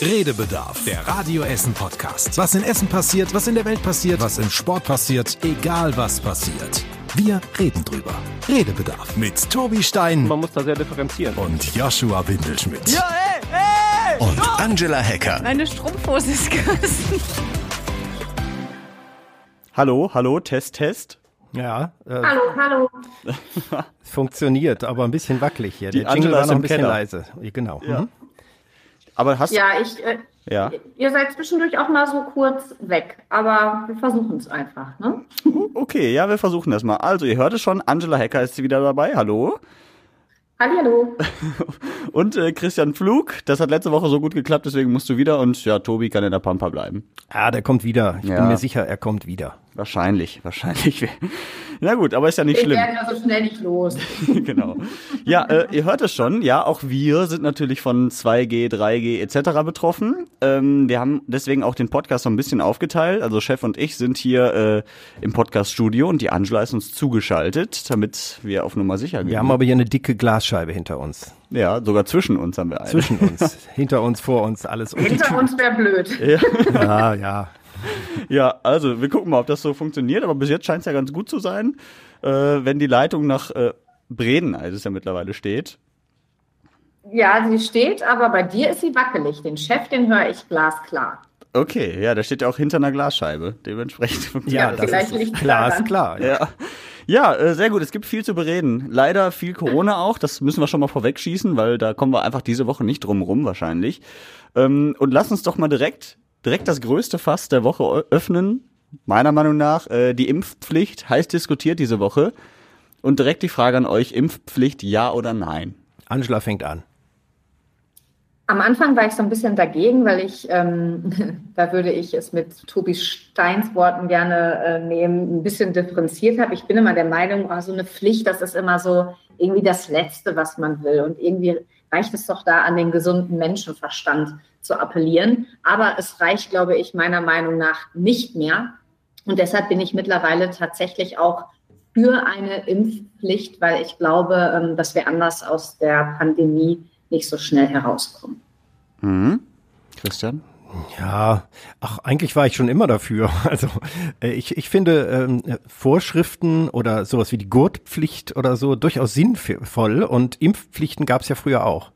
Redebedarf, der Radio Essen Podcast. Was in Essen passiert, was in der Welt passiert, was im Sport passiert, egal was passiert. Wir reden drüber. Redebedarf mit Tobi Stein Man muss da sehr differenzieren. und Joshua Windelschmidt. Ja, ey, ey! Und Angela Hecker. Meine Strumpfhose ist gerissen. Hallo, hallo, Test, Test. Ja, äh, Hallo, hallo. funktioniert, aber ein bisschen wackelig hier. Die Der Jingle Angela war ist noch ein bisschen Keller. leise. Genau. Ja. Mhm. Aber hast Ja, ich, äh, ja. ihr seid zwischendurch auch mal so kurz weg, aber wir versuchen es einfach, ne? Okay, ja, wir versuchen das mal. Also, ihr hört es schon, Angela Hecker ist wieder dabei. Hallo. Hallihallo. Und äh, Christian Pflug, das hat letzte Woche so gut geklappt, deswegen musst du wieder und ja, Tobi kann in der Pampa bleiben. Ah, der kommt wieder. Ich Ja. bin mir sicher, er kommt wieder. Wahrscheinlich, wahrscheinlich. Na gut, aber ist ja nicht Wir schlimm. werden ja so schnell nicht los. genau. Ja, äh, ihr hört es schon. Ja, auch wir sind natürlich von 2G, 3G etc. betroffen. Ähm, wir haben deswegen auch den Podcast so ein bisschen aufgeteilt. Also Chef und ich sind hier äh, im Podcast-Studio und die Angela ist uns zugeschaltet, damit wir auf Nummer sicher gehen. Wir haben aber hier eine dicke Glasscheibe hinter uns. ja, sogar zwischen uns haben wir eine. Zwischen uns. hinter uns, vor uns, alles. Hinter uns wäre blöd. Ja, ja. Ja, also wir gucken mal, ob das so funktioniert. Aber bis jetzt scheint es ja ganz gut zu sein, äh, wenn die Leitung nach äh, Breden, als es ja mittlerweile steht. Ja, sie steht, aber bei dir ist sie wackelig. Den Chef, den höre ich glasklar. Okay, ja, der steht ja auch hinter einer Glasscheibe. Dementsprechend funktioniert Ja, Ja, das vielleicht ist liegt's klar, daran. ist klar. Ja. Ja, ja äh, sehr gut. Es gibt viel zu bereden. Leider viel Corona auch. Das müssen wir schon mal vorwegschießen, weil da kommen wir einfach diese Woche nicht drum rum wahrscheinlich. Ähm, und lass uns doch mal direkt, direkt das größte Fass der Woche öffnen. Meiner Meinung nach äh, die Impfpflicht heiß diskutiert diese Woche. Und direkt die Frage an euch: Impfpflicht ja oder nein? Angela fängt an. Am Anfang war ich so ein bisschen dagegen, weil ich, ähm, da würde ich es mit Tobi Steins Worten gerne äh, nehmen, ein bisschen differenziert habe. Ich bin immer der Meinung, oh, so eine Pflicht, das ist immer so irgendwie das Letzte, was man will. Und irgendwie reicht es doch da an den gesunden Menschenverstand zu appellieren. Aber es reicht, glaube ich, meiner Meinung nach nicht mehr. Und deshalb bin ich mittlerweile tatsächlich auch für eine Impfpflicht, weil ich glaube, ähm, dass wir anders aus der Pandemie nicht so schnell herauskommen. Mhm. Christian? Ja, ach, eigentlich war ich schon immer dafür. Also äh, ich, ich finde ähm, Vorschriften oder sowas wie die Gurtpflicht oder so durchaus sinnvoll und Impfpflichten gab es ja früher auch.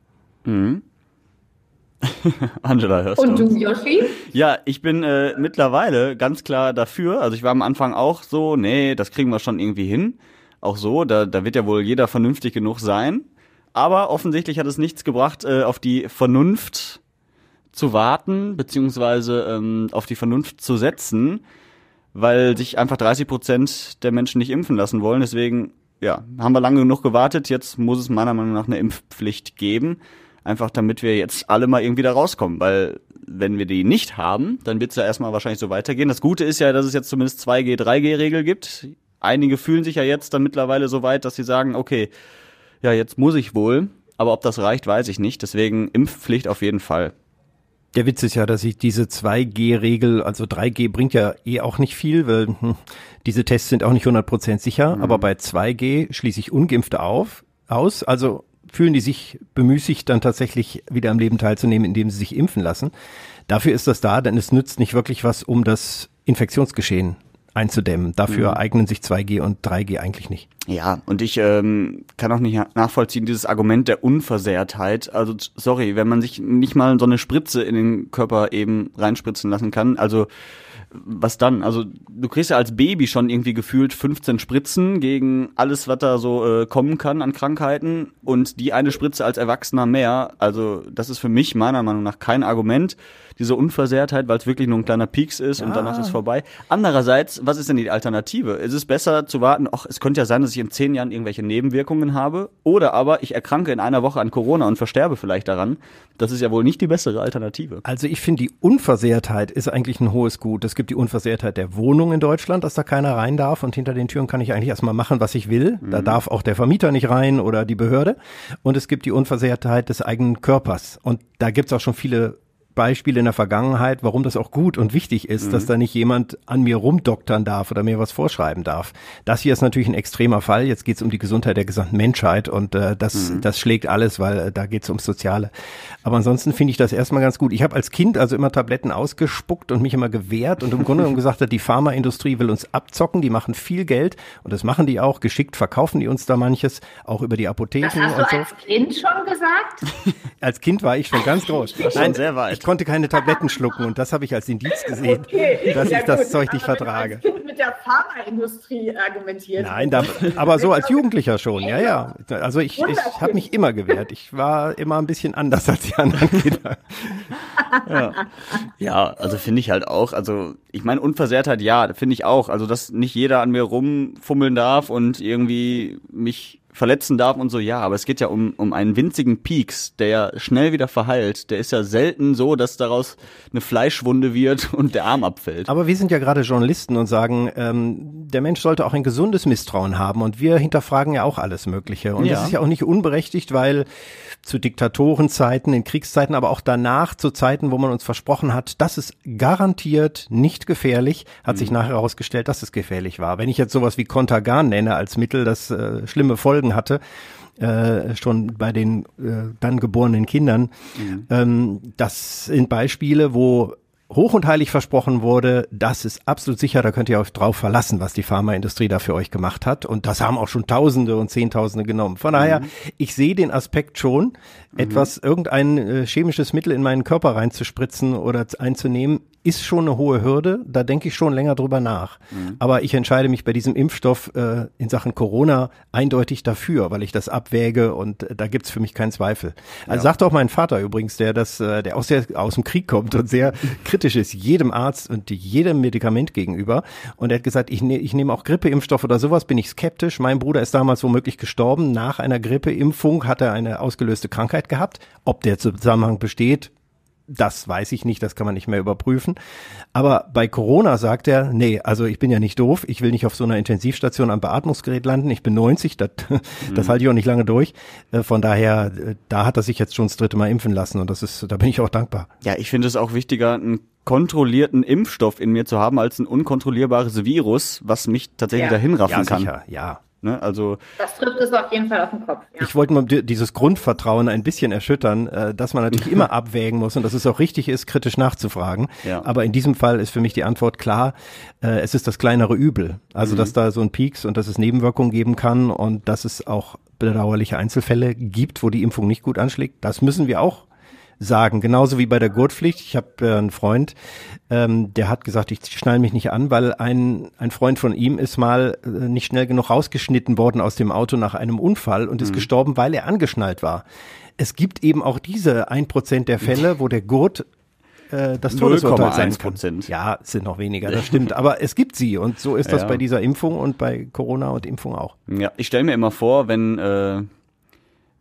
Angela, hörst Und du? du, Yoshi? Ja, ich bin äh, mittlerweile ganz klar dafür. Also ich war am Anfang auch so, nee, das kriegen wir schon irgendwie hin. Auch so, da, da wird ja wohl jeder vernünftig genug sein. Aber offensichtlich hat es nichts gebracht, äh, auf die Vernunft zu warten, beziehungsweise ähm, auf die Vernunft zu setzen, weil sich einfach 30 Prozent der Menschen nicht impfen lassen wollen. Deswegen, ja, haben wir lange genug gewartet. Jetzt muss es meiner Meinung nach eine Impfpflicht geben. Einfach damit wir jetzt alle mal irgendwie da rauskommen. Weil wenn wir die nicht haben, dann wird es ja erstmal wahrscheinlich so weitergehen. Das Gute ist ja, dass es jetzt zumindest 2G, 3G-Regel gibt. Einige fühlen sich ja jetzt dann mittlerweile so weit, dass sie sagen, okay, ja, jetzt muss ich wohl. Aber ob das reicht, weiß ich nicht. Deswegen Impfpflicht auf jeden Fall. Der Witz ist ja, dass ich diese 2G-Regel, also 3G bringt ja eh auch nicht viel, weil hm, diese Tests sind auch nicht 100% sicher, aber bei 2G schließe ich Ungeimpfte auf, aus, also fühlen die sich bemüßigt, dann tatsächlich wieder am Leben teilzunehmen, indem sie sich impfen lassen. Dafür ist das da, denn es nützt nicht wirklich was, um das Infektionsgeschehen einzudämmen. Dafür eignen sich 2G und 3G eigentlich nicht. Ja, und ich ähm, kann auch nicht nachvollziehen, dieses Argument der Unversehrtheit. Also, sorry, wenn man sich nicht mal so eine Spritze in den Körper eben reinspritzen lassen kann, also was dann? Also, du kriegst ja als Baby schon irgendwie gefühlt 15 Spritzen gegen alles, was da so äh, kommen kann an Krankheiten und die eine Spritze als Erwachsener mehr. Also, das ist für mich meiner Meinung nach kein Argument, diese Unversehrtheit, weil es wirklich nur ein kleiner Pieks ist und danach ist vorbei. Andererseits, was ist denn die Alternative? Ist es besser zu warten, ach, es könnte ja sein, dass ich in zehn Jahren irgendwelche Nebenwirkungen habe, oder aber ich erkranke in einer Woche an Corona und versterbe vielleicht daran. Das ist ja wohl nicht die bessere Alternative. Also ich finde, die Unversehrtheit ist eigentlich ein hohes Gut. Es gibt die Unversehrtheit der Wohnung in Deutschland, dass da keiner rein darf und hinter den Türen kann ich eigentlich erstmal machen, was ich will. Da darf auch der Vermieter nicht rein oder die Behörde. Und es gibt die Unversehrtheit des eigenen Körpers. Und da gibt's auch schon viele Beispiele in der Vergangenheit, warum das auch gut und wichtig ist, mhm. dass da nicht jemand an mir rumdoktern darf oder mir was vorschreiben darf. Das hier ist natürlich ein extremer Fall. Jetzt geht es um die Gesundheit der gesamten Menschheit und äh, das, mhm. das schlägt alles, weil äh, da geht es ums Soziale. Aber ansonsten finde ich das erstmal ganz gut. Ich habe als Kind also immer Tabletten ausgespuckt und mich immer gewehrt und im Grunde genommen gesagt hat, die Pharmaindustrie will uns abzocken, die machen viel Geld und das machen die auch. Geschickt verkaufen die uns da manches, auch über die Apotheken. Das hast du als so. Kind schon gesagt? als Kind war ich schon ganz groß. Nein, sehr weit. Ich konnte keine Tabletten schlucken und das habe ich als Indiz gesehen, okay. dass ja, ich das gut. Zeug nicht aber vertrage. Wenn als mit der Pharmaindustrie argumentiert. Nein, da, aber so als Jugendlicher schon, ja, ja. Also ich, ich habe mich immer gewehrt. Ich war immer ein bisschen anders als die anderen Kinder. ja. ja, also finde ich halt auch, also ich meine Unversehrtheit, ja, finde ich auch. Also dass nicht jeder an mir rumfummeln darf und irgendwie mich verletzen darf und so, ja, aber es geht ja um, um einen winzigen Peaks, der ja schnell wieder verheilt. Der ist ja selten so, dass daraus eine Fleischwunde wird und der Arm abfällt. Aber wir sind ja gerade Journalisten und sagen, ähm, der Mensch sollte auch ein gesundes Misstrauen haben und wir hinterfragen ja auch alles Mögliche. Und ja. das ist ja auch nicht unberechtigt, weil zu Diktatorenzeiten, in Kriegszeiten, aber auch danach, zu Zeiten, wo man uns versprochen hat, das ist garantiert nicht gefährlich, hat mhm. sich nachher herausgestellt, dass es gefährlich war. Wenn ich jetzt sowas wie Contagan nenne als Mittel, das äh, schlimme Folgen hatte, äh, schon bei den äh, dann geborenen Kindern. Mhm. Ähm, das sind Beispiele, wo hoch und heilig versprochen wurde, das ist absolut sicher, da könnt ihr euch drauf verlassen, was die Pharmaindustrie da für euch gemacht hat. Und das haben auch schon Tausende und Zehntausende genommen. Von daher, mhm. ich sehe den Aspekt schon, mhm. etwas, irgendein äh, chemisches Mittel in meinen Körper reinzuspritzen oder einzunehmen, ist schon eine hohe Hürde. Da denke ich schon länger drüber nach. Mhm. Aber ich entscheide mich bei diesem Impfstoff äh, in Sachen Corona eindeutig dafür, weil ich das abwäge und äh, da gibt's für mich keinen Zweifel. Also ja. sagt auch mein Vater übrigens, der das, äh, der aus, der aus dem Krieg kommt und sehr kritisch ist, jedem Arzt und jedem Medikament gegenüber. Und er hat gesagt, ich, ne, ich nehme auch Grippeimpfstoff oder sowas, bin ich skeptisch. Mein Bruder ist damals womöglich gestorben. Nach einer Grippeimpfung hat er eine ausgelöste Krankheit gehabt. Ob der Zusammenhang besteht, das weiß ich nicht, das kann man nicht mehr überprüfen. Aber bei Corona sagt er, nee, also ich bin ja nicht doof, ich will nicht auf so einer Intensivstation am Beatmungsgerät landen, ich bin 90, das, mhm. das halte ich auch nicht lange durch. Äh, von daher, äh, da hat er sich jetzt schon das dritte Mal impfen lassen und das ist, da bin ich auch dankbar. Ja, ich finde es auch wichtiger, einen kontrollierten Impfstoff in mir zu haben, als ein unkontrollierbares Virus, was mich tatsächlich ja. dahin raffen ja, kann. Sicher, ja, Ne? Also das trifft es auf jeden Fall auf den Kopf. Ja. Ich wollte mal dieses Grundvertrauen ein bisschen erschüttern, äh, dass man natürlich immer abwägen muss und dass es auch richtig ist, kritisch nachzufragen. Ja. Aber in diesem Fall ist für mich die Antwort klar, äh, es ist das kleinere Übel. Also mhm. dass da so ein Peaks und dass es Nebenwirkungen geben kann und dass es auch bedauerliche Einzelfälle gibt, wo die Impfung nicht gut anschlägt. Das müssen wir auch sagen. Genauso wie bei der Gurtpflicht. Ich habe äh, einen Freund, ähm, der hat gesagt, ich schnall mich nicht an, weil ein, ein Freund von ihm ist mal äh, nicht schnell genug rausgeschnitten worden aus dem Auto nach einem Unfall und ist mhm. gestorben, weil er angeschnallt war. Es gibt eben auch diese ein Prozent der Fälle, wo der Gurt äh, das Todesurteil sein kann. Ja, es sind noch weniger, das stimmt. Aber es gibt sie und so ist das ja. bei dieser Impfung und bei Corona und Impfung auch. Ja, ich stelle mir immer vor, wenn äh,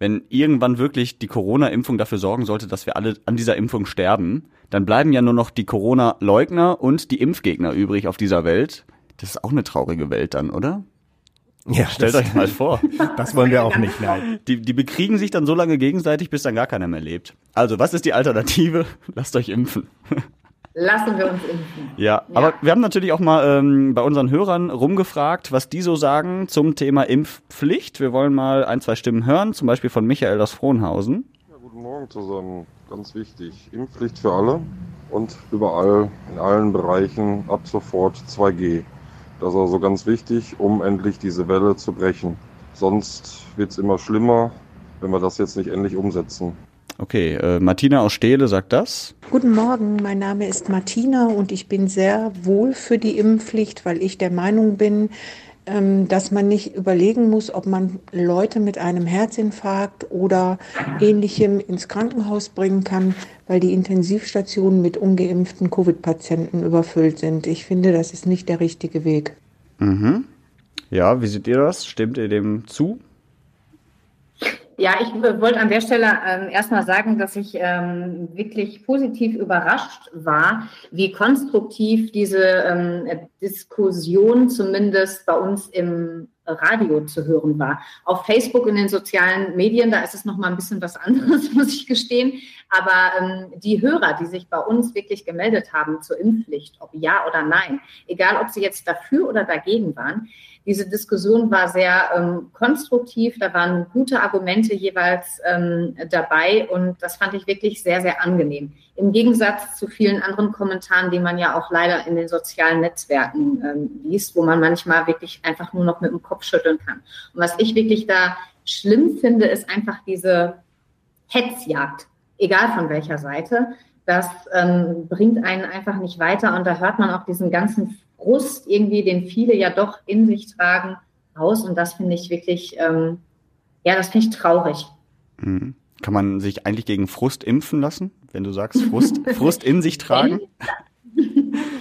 wenn irgendwann wirklich die Corona-Impfung dafür sorgen sollte, dass wir alle an dieser Impfung sterben, dann bleiben ja nur noch die Corona-Leugner und die Impfgegner übrig auf dieser Welt. Das ist auch eine traurige Welt dann, oder? Ja, stellt euch mal vor. Das wollen wir auch nicht, nein. Die, die bekriegen sich dann so lange gegenseitig, bis dann gar keiner mehr lebt. Also, was ist die Alternative? Lasst euch impfen. Lassen wir uns impfen. Ja, ja, aber wir haben natürlich auch mal ähm, bei unseren Hörern rumgefragt, was die so sagen zum Thema Impfpflicht. Wir wollen mal ein, zwei Stimmen hören, zum Beispiel von Michael aus Frohnhausen. Ja, guten Morgen zusammen. Ganz wichtig. Impfpflicht für alle und überall in allen Bereichen ab sofort 2G. Das ist also ganz wichtig, um endlich diese Welle zu brechen. Sonst wird es immer schlimmer, wenn wir das jetzt nicht endlich umsetzen. Okay, äh, Martina aus Stehle sagt das. Guten Morgen, mein Name ist Martina und ich bin sehr wohl für die Impfpflicht, weil ich der Meinung bin, ähm, dass man nicht überlegen muss, ob man Leute mit einem Herzinfarkt oder ähnlichem ins Krankenhaus bringen kann, weil die Intensivstationen mit ungeimpften Covid-Patienten überfüllt sind. Ich finde, das ist nicht der richtige Weg. Mhm. Ja, wie seht ihr das? Stimmt ihr dem zu? Ja, ich wollte an der Stelle ähm, erstmal sagen, dass ich ähm, wirklich positiv überrascht war, wie konstruktiv diese ähm, Diskussion zumindest bei uns im Radio zu hören war. Auf Facebook in den sozialen Medien, da ist es noch mal ein bisschen was anderes, muss ich gestehen. Aber ähm, die Hörer, die sich bei uns wirklich gemeldet haben zur Impfpflicht, ob ja oder nein, egal ob sie jetzt dafür oder dagegen waren, diese Diskussion war sehr ähm, konstruktiv, da waren gute Argumente jeweils ähm, dabei und das fand ich wirklich sehr, sehr angenehm. Im Gegensatz zu vielen anderen Kommentaren, die man ja auch leider in den sozialen Netzwerken ähm, liest, wo man manchmal wirklich einfach nur noch mit dem Kopf schütteln kann. Und was ich wirklich da schlimm finde, ist einfach diese Hetzjagd, egal von welcher Seite. Das ähm, bringt einen einfach nicht weiter und da hört man auch diesen ganzen Frust irgendwie, den viele ja doch in sich tragen, raus. Und das finde ich wirklich, ähm, ja, das finde ich traurig. Mhm. Kann man sich eigentlich gegen Frust impfen lassen, wenn du sagst, Frust, Frust in sich tragen?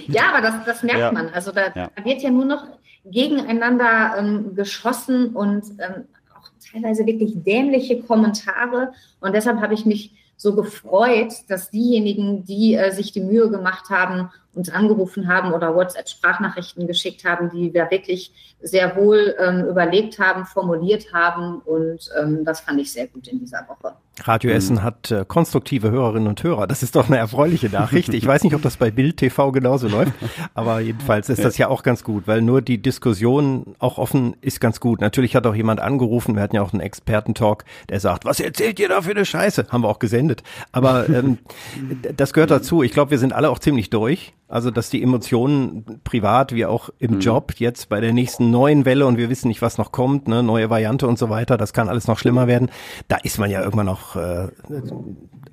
ja, aber das, das merkt ja. man. Also da, ja. da, wird ja nur noch gegeneinander ähm, geschossen und ähm, auch teilweise wirklich dämliche Kommentare. Und deshalb habe ich mich so gefreut, dass diejenigen, die äh, sich die Mühe gemacht haben, uns angerufen haben oder WhatsApp-Sprachnachrichten geschickt haben, die wir wirklich sehr wohl ähm, überlegt haben, formuliert haben. Und ähm, das fand ich sehr gut in dieser Woche. Radio mhm. Essen hat äh, konstruktive Hörerinnen und Hörer. Das ist doch eine erfreuliche Nachricht. Ich weiß nicht, ob das bei Bild TV genauso läuft, aber jedenfalls ist das ja auch ganz gut, weil nur die Diskussion auch offen ist ganz gut. Natürlich hat auch jemand angerufen, wir hatten ja auch einen Expertentalk, der sagt, was erzählt ihr da für eine Scheiße? Haben wir auch gesendet. Aber ähm, das gehört dazu. Ich glaube, wir sind alle auch ziemlich durch. Also, dass die Emotionen privat wie auch im mhm. Job jetzt bei der nächsten neuen Welle und wir wissen nicht, was noch kommt, ne, neue Variante und so weiter, das kann alles noch schlimmer werden. Da ist man ja irgendwann noch äh,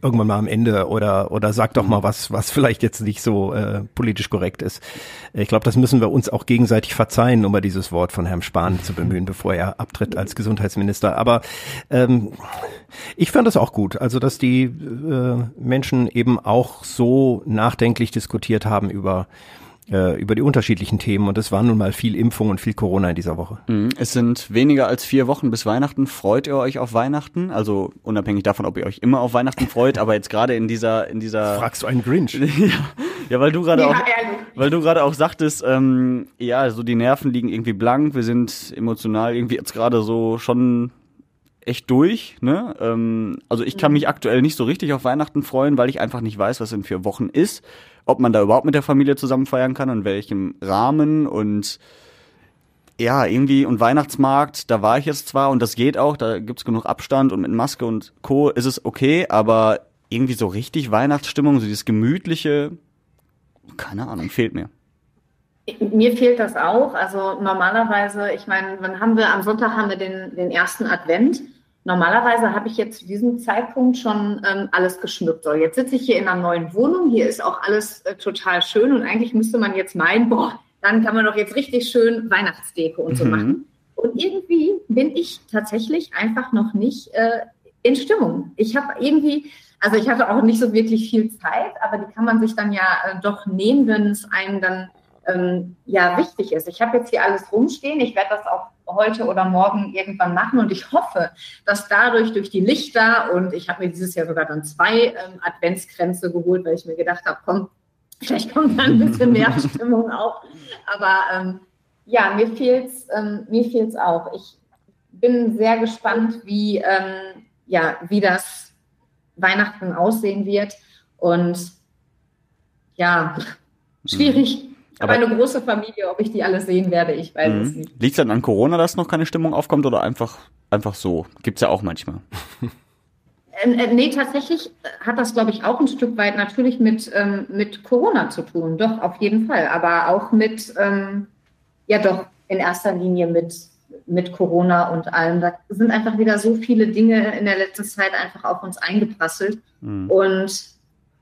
irgendwann mal am Ende oder oder sagt doch mal was, was vielleicht jetzt nicht so äh, politisch korrekt ist. Ich glaube, das müssen wir uns auch gegenseitig verzeihen, um mal dieses Wort von Herrn Spahn zu bemühen, bevor er abtritt als Gesundheitsminister. Aber ähm, ich fand das auch gut, also dass die äh, Menschen eben auch so nachdenklich diskutiert haben über äh, über die unterschiedlichen Themen und es war nun mal viel Impfung und viel Corona in dieser Woche. Mhm. Es sind weniger als vier Wochen bis Weihnachten. Freut ihr euch auf Weihnachten? Also unabhängig davon, ob ihr euch immer auf Weihnachten freut, aber jetzt gerade in dieser in dieser fragst du einen Grinch? ja, ja, weil du gerade ja, auch weil du gerade auch sagtest, ähm, ja, so die Nerven liegen irgendwie blank. Wir sind emotional irgendwie jetzt gerade so schon echt durch. Ne? Ähm, also ich kann mhm. mich aktuell nicht so richtig auf Weihnachten freuen, weil ich einfach nicht weiß, was in vier Wochen ist ob man da überhaupt mit der Familie zusammen feiern kann und welchem Rahmen und ja, irgendwie und Weihnachtsmarkt, da war ich jetzt zwar und das geht auch, da gibt's genug Abstand und mit Maske und Co. ist es okay, aber irgendwie so richtig Weihnachtsstimmung, so dieses gemütliche, keine Ahnung, fehlt mir. Mir fehlt das auch. Also normalerweise, ich meine, wann haben wir am Sonntag haben wir den, den ersten Advent. Normalerweise habe ich jetzt zu diesem Zeitpunkt schon ähm, alles geschmückt. So, jetzt sitze ich hier in einer neuen Wohnung. Hier ist auch alles äh, total schön und eigentlich müsste man jetzt meinen, boah, dann kann man doch jetzt richtig schön Weihnachtsdeko und so mhm. machen. Und irgendwie bin ich tatsächlich einfach noch nicht äh, in Stimmung. Ich habe irgendwie, also ich hatte auch nicht so wirklich viel Zeit, aber die kann man sich dann ja äh, doch nehmen, wenn es einem dann ähm, ja wichtig ist. Ich habe jetzt hier alles rumstehen. Ich werde das auch heute oder morgen irgendwann machen und ich hoffe, dass dadurch durch die Lichter und ich habe mir dieses Jahr sogar dann zwei ähm, Adventskränze geholt, weil ich mir gedacht habe, komm, vielleicht kommt dann ein bisschen mehr Stimmung auf. Aber ähm, ja, mir fehlt's, ähm, mir fehlt's auch. Ich bin sehr gespannt, wie ähm, ja, wie das Weihnachten aussehen wird und ja, schwierig. Aber eine große Familie, ob ich die alle sehen werde, ich weiß es mhm. nicht. Liegt es dann an Corona, dass noch keine Stimmung aufkommt oder einfach, einfach so? Gibt's ja auch manchmal. Äh, äh, nee, tatsächlich hat das, glaube ich, auch ein Stück weit natürlich mit, ähm, mit Corona zu tun. Doch, auf jeden Fall. Aber auch mit, ähm, ja doch, in erster Linie mit, mit Corona und allem. Da sind einfach wieder so viele Dinge in der letzten Zeit einfach auf uns eingeprasselt. Mhm. Und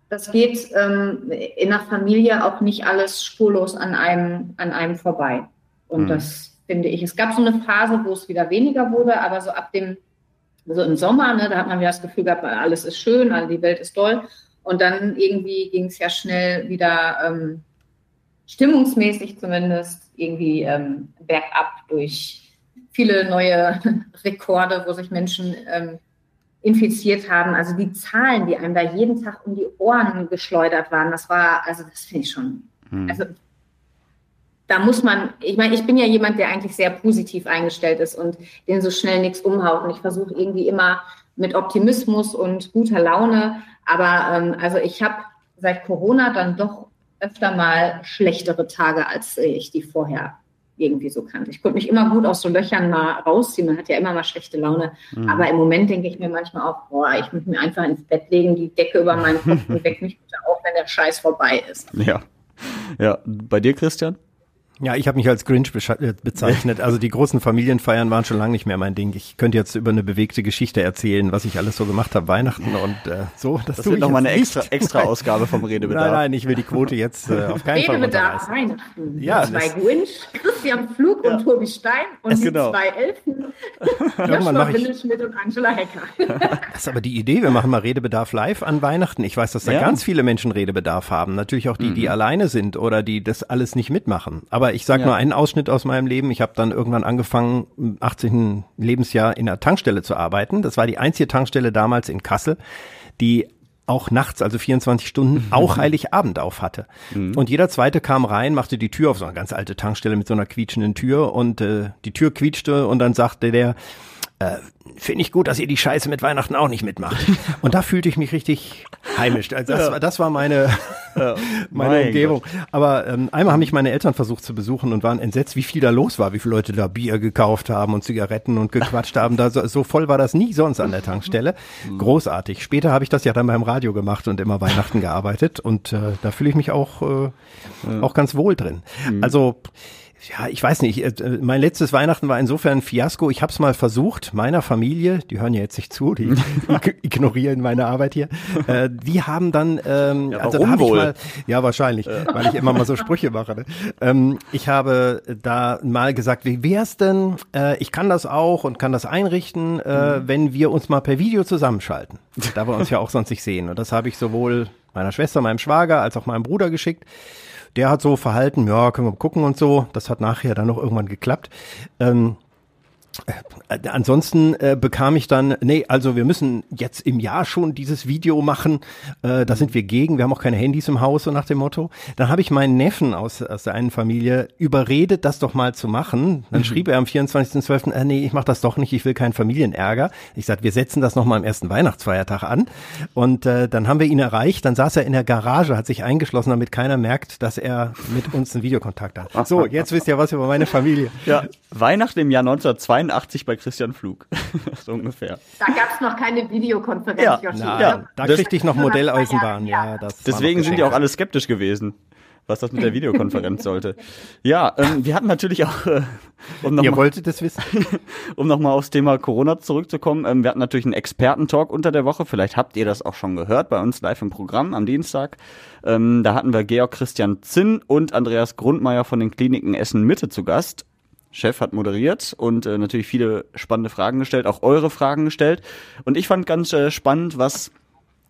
das geht ähm, in der Familie auch nicht alles spurlos an einem, an einem vorbei. Und mhm. das finde ich. Es gab so eine Phase, wo es wieder weniger wurde, aber so ab dem, so im Sommer, ne, da hat man wieder das Gefühl gehabt, alles ist schön, die Welt ist toll. Und dann irgendwie ging es ja schnell wieder ähm, stimmungsmäßig zumindest irgendwie ähm, bergab durch viele neue Rekorde, wo sich Menschen ähm, infiziert haben. Also die Zahlen, die einem da jeden Tag um die Ohren geschleudert waren, das war, also das finde ich schon. Mhm. Also da muss man, ich meine, ich bin ja jemand, der eigentlich sehr positiv eingestellt ist und den so schnell nichts umhaut. Und ich versuche irgendwie immer mit Optimismus und guter Laune. Aber ähm, also ich habe seit Corona dann doch öfter mal schlechtere Tage, als ich die vorher irgendwie so kannte. Ich konnte mich immer gut aus so Löchern mal rausziehen. Man hat ja immer mal schlechte Laune. Mhm. Aber im Moment denke ich mir manchmal auch, boah, ich muss mir einfach ins Bett legen, die Decke über meinen Kopf und weck mich bitte auf, wenn der Scheiß vorbei ist. Ja. Ja, bei dir, Christian? Ja, ich habe mich als Grinch äh, bezeichnet. Also die großen Familienfeiern waren schon lange nicht mehr mein Ding. Ich könnte jetzt über eine bewegte Geschichte erzählen, was ich alles so gemacht habe, Weihnachten und äh, so. Das, das wird nochmal eine extra, extra Ausgabe vom Redebedarf. Nein, nein, ich will die Quote jetzt äh, auf keinen Redebedarf Fall Weihnachten. Ja, zwei Grinch, Christian Flug ja. und Tobi Stein und es die genau. zwei Elfen, Joshua Windelschmidt und Angela Hecker. das ist aber die Idee. Wir machen mal Redebedarf live an Weihnachten. Ich weiß, dass da ja. ganz viele Menschen Redebedarf haben. Natürlich auch die, die mhm. alleine sind oder die das alles nicht mitmachen. Aber aber ich sage ja. nur einen Ausschnitt aus meinem Leben. Ich habe dann irgendwann angefangen, im 18. Lebensjahr in einer Tankstelle zu arbeiten. Das war die einzige Tankstelle damals in Kassel, die auch nachts, also 24 Stunden, auch Heiligabend auf hatte. Mhm. Und jeder zweite kam rein, machte die Tür auf, so eine ganz alte Tankstelle mit so einer quietschenden Tür und äh, die Tür quietschte und dann sagte der, äh, finde ich gut, dass ihr die Scheiße mit Weihnachten auch nicht mitmacht. Und da fühlte ich mich richtig heimisch. Also das, ja. das war meine, ja. meine Umgebung. Gott. Aber ähm, einmal haben mich meine Eltern versucht zu besuchen und waren entsetzt, wie viel da los war, wie viele Leute da Bier gekauft haben und Zigaretten und gequatscht haben. Da, so, so voll war das nie sonst an der Tankstelle. Mhm. Großartig. Später habe ich das ja dann beim Radio gemacht und immer Weihnachten gearbeitet und äh, da fühle ich mich auch, äh, ja. auch ganz wohl drin. Mhm. Also ja, ich weiß nicht. Äh, mein letztes Weihnachten war insofern ein Fiasko. Ich habe es mal versucht, meiner Familie, die hören ja jetzt nicht zu, die ignorieren meine Arbeit hier. Äh, die haben dann, ähm, ja, also da hab ich mal, ja wahrscheinlich, ja. weil ich immer mal so Sprüche mache. Ne? Ähm, ich habe da mal gesagt, wie wär's denn? Äh, ich kann das auch und kann das einrichten, äh, mhm. wenn wir uns mal per Video zusammenschalten, da wir uns ja auch sonst nicht sehen. Und das habe ich sowohl meiner Schwester, meinem Schwager als auch meinem Bruder geschickt der hat so verhalten, ja, können wir gucken und so. Das hat nachher dann noch irgendwann geklappt. Ähm, äh, ansonsten äh, bekam ich dann, nee, also wir müssen jetzt im Jahr schon dieses Video machen. Äh, da sind wir gegen. Wir haben auch keine Handys im Haus, so nach dem Motto. Dann habe ich meinen Neffen aus, aus der einen Familie überredet, das doch mal zu machen. Dann mhm. schrieb er am 24.12., äh, nee, ich mache das doch nicht, ich will keinen Familienärger. Ich sagte, wir setzen das nochmal am ersten Weihnachtsfeiertag an. Und äh, dann haben wir ihn erreicht. Dann saß er in der Garage, hat sich eingeschlossen, damit keiner merkt, dass er mit uns einen Videokontakt hat. So, jetzt wisst ihr was über meine Familie. Ja, Weihnachten im Jahr 1982 81 bei Christian Flug. so ungefähr. Da gab es noch keine Videokonferenz, ja, Na, ja. Da kriegte ich noch Modelleisenbahn. Ja, das Deswegen sind die auch alle skeptisch gewesen was das mit der Videokonferenz sollte. Ja, ähm, wir hatten natürlich auch, äh, um noch Ihr mal, wolltet es wissen. um nochmal aufs Thema Corona zurückzukommen, ähm, wir hatten natürlich einen Expertentalk unter der Woche. Vielleicht habt ihr das auch schon gehört bei uns live im Programm am Dienstag. Ähm, da hatten wir Georg Christian Zinn und Andreas Grundmeier von den Kliniken Essen Mitte zu Gast. Chef hat moderiert und äh, natürlich viele spannende Fragen gestellt, auch eure Fragen gestellt. Und ich fand ganz äh, spannend, was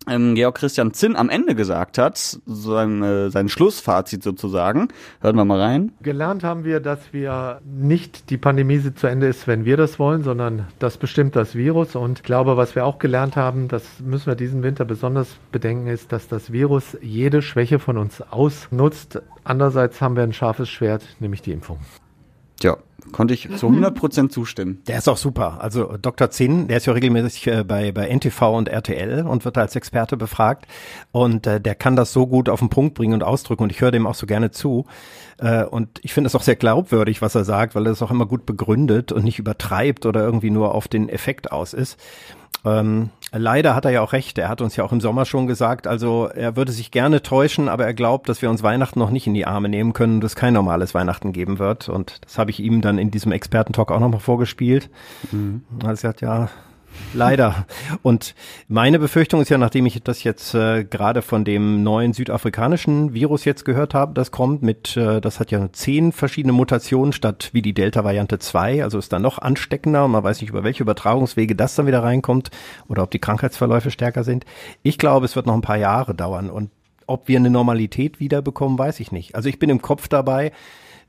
ähm, Georg Christian Zinn am Ende gesagt hat, sein, äh, sein Schlussfazit sozusagen. Hören wir mal rein. Gelernt haben wir, dass wir nicht die Pandemie zu Ende ist, wenn wir das wollen, sondern das bestimmt das Virus. Und ich glaube, was wir auch gelernt haben, das müssen wir diesen Winter besonders bedenken, ist, dass das Virus jede Schwäche von uns ausnutzt. Andererseits haben wir ein scharfes Schwert, nämlich die Impfung. Ja, konnte ich zu 100 Prozent zustimmen. Der ist auch super. Also Dr. Zinn, der ist ja regelmäßig äh, bei, bei NTV und RTL und wird als Experte befragt. Und äh, der kann das so gut auf den Punkt bringen und ausdrücken. Und ich höre dem auch so gerne zu. Äh, und ich finde es auch sehr glaubwürdig, was er sagt, weil er es auch immer gut begründet und nicht übertreibt oder irgendwie nur auf den Effekt aus ist. Ähm, leider hat er ja auch recht. Er hat uns ja auch im Sommer schon gesagt, also er würde sich gerne täuschen, aber er glaubt, dass wir uns Weihnachten noch nicht in die Arme nehmen können und es kein normales Weihnachten geben wird. Und das habe ich ihm dann in diesem Expertentalk auch nochmal vorgespielt. Mhm. Also er hat ja, Leider. Und meine Befürchtung ist ja, nachdem ich das jetzt äh, gerade von dem neuen südafrikanischen Virus jetzt gehört habe, das kommt mit, äh, das hat ja zehn verschiedene Mutationen statt wie die Delta-Variante 2, also ist dann noch ansteckender und man weiß nicht, über welche Übertragungswege das dann wieder reinkommt oder ob die Krankheitsverläufe stärker sind. Ich glaube, es wird noch ein paar Jahre dauern und ob wir eine Normalität wiederbekommen, weiß ich nicht. Also ich bin im Kopf dabei,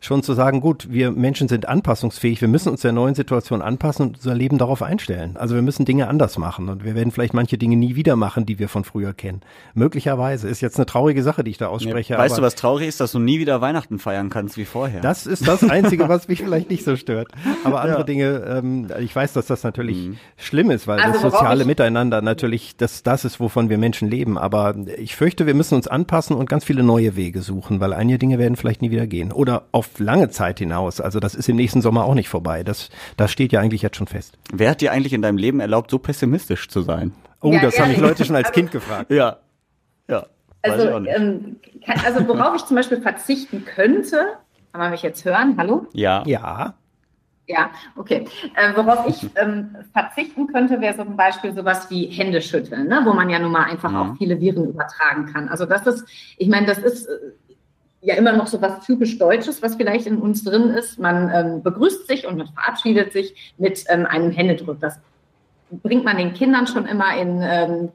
schon zu sagen, gut, wir Menschen sind anpassungsfähig, wir müssen uns der neuen Situation anpassen und unser Leben darauf einstellen. Also wir müssen Dinge anders machen und wir werden vielleicht manche Dinge nie wieder machen, die wir von früher kennen. Möglicherweise ist jetzt eine traurige Sache, die ich da ausspreche. Ja, weißt du, was traurig ist, dass du nie wieder Weihnachten feiern kannst wie vorher? Das ist das Einzige, was mich vielleicht nicht so stört. Aber andere ja. Dinge, ähm, ich weiß, dass das natürlich mhm. schlimm ist, weil also das soziale Miteinander natürlich das, das ist, wovon wir Menschen leben. Aber ich fürchte, wir müssen uns anpassen und ganz viele neue Wege suchen, weil einige Dinge werden vielleicht nie wieder gehen. Oder auf lange Zeit hinaus. Also das ist im nächsten Sommer auch nicht vorbei. Das, das steht ja eigentlich jetzt schon fest. Wer hat dir eigentlich in deinem Leben erlaubt, so pessimistisch zu sein? Oh, ja, das haben mich Leute schon als Kind gefragt. Ja. Ja. Also, ähm, kann, also worauf ich zum Beispiel verzichten könnte, kann man mich jetzt hören? Hallo? Ja. Ja. Ja, okay. Äh, worauf ich ähm, verzichten könnte, wäre zum Beispiel sowas wie Händeschütteln, ne? wo man ja nun mal einfach ja. auch viele Viren übertragen kann. Also das ist, ich meine, das ist äh, ja immer noch so was typisch Deutsches, was vielleicht in uns drin ist. Man ähm, begrüßt sich und man verabschiedet sich mit ähm, einem Händedruck. Das bringt man den Kindern schon immer in ähm,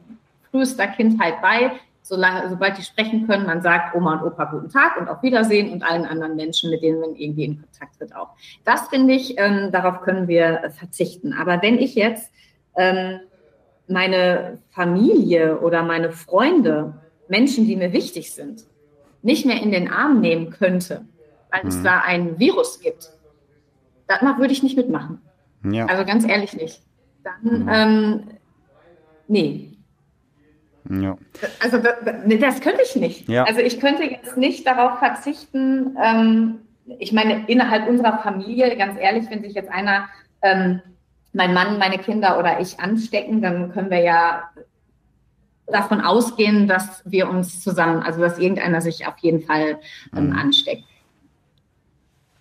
frühester Kindheit bei solange, sobald die sprechen können, man sagt Oma und Opa guten Tag und auf Wiedersehen und allen anderen Menschen, mit denen man irgendwie in Kontakt tritt auch. Das finde ich, ähm, darauf können wir verzichten. Aber wenn ich jetzt ähm, meine Familie oder meine Freunde, Menschen, die mir wichtig sind, nicht mehr in den Arm nehmen könnte, weil mhm. es da ein Virus gibt, dann würde ich nicht mitmachen. Ja. Also ganz ehrlich nicht. Dann, mhm. ähm, nee, ja. Also das, das, könnte ich nicht. Ja. Also ich könnte jetzt nicht darauf verzichten. Ähm, ich meine, innerhalb unserer Familie, ganz ehrlich, wenn sich jetzt einer, ähm, mein Mann, meine Kinder oder ich anstecken, dann können wir ja davon ausgehen, dass wir uns zusammen, also dass irgendeiner sich auf jeden Fall ähm, mhm. ansteckt.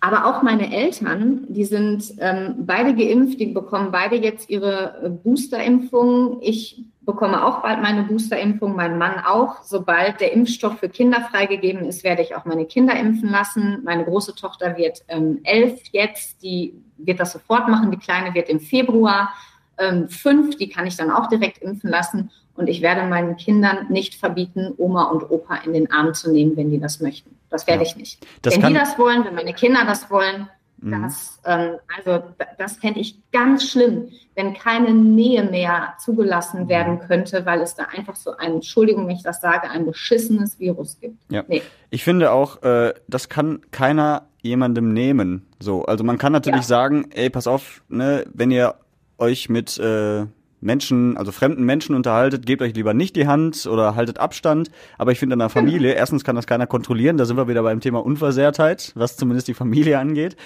Aber auch meine Eltern, die sind ähm, beide geimpft, die bekommen beide jetzt ihre äh, Boosterimpfung. Ich bekomme auch bald meine Boosterimpfung, mein Mann auch. Sobald der Impfstoff für Kinder freigegeben ist, werde ich auch meine Kinder impfen lassen. Meine große Tochter wird ähm, elf jetzt, die wird das sofort machen. Die kleine wird im Februar ähm, fünf, die kann ich dann auch direkt impfen lassen. Und ich werde meinen Kindern nicht verbieten, Oma und Opa in den Arm zu nehmen, wenn die das möchten. Das werde ja. ich nicht. Das wenn die das wollen, wenn meine Kinder das wollen, mhm. das, ähm, also das fände ich ganz schlimm, wenn keine Nähe mehr zugelassen mhm. werden könnte, weil es da einfach so ein, Entschuldigung, wenn ich das sage, ein beschissenes Virus gibt. Ja. Nee. Ich finde auch, äh, das kann keiner jemandem nehmen. So, also man kann natürlich ja. sagen, ey, pass auf, ne, wenn ihr euch mit äh, Menschen, also fremden Menschen unterhaltet, gebt euch lieber nicht die Hand oder haltet Abstand. Aber ich finde in einer genau. Familie, erstens kann das keiner kontrollieren, da sind wir wieder beim Thema Unversehrtheit, was zumindest die Familie angeht.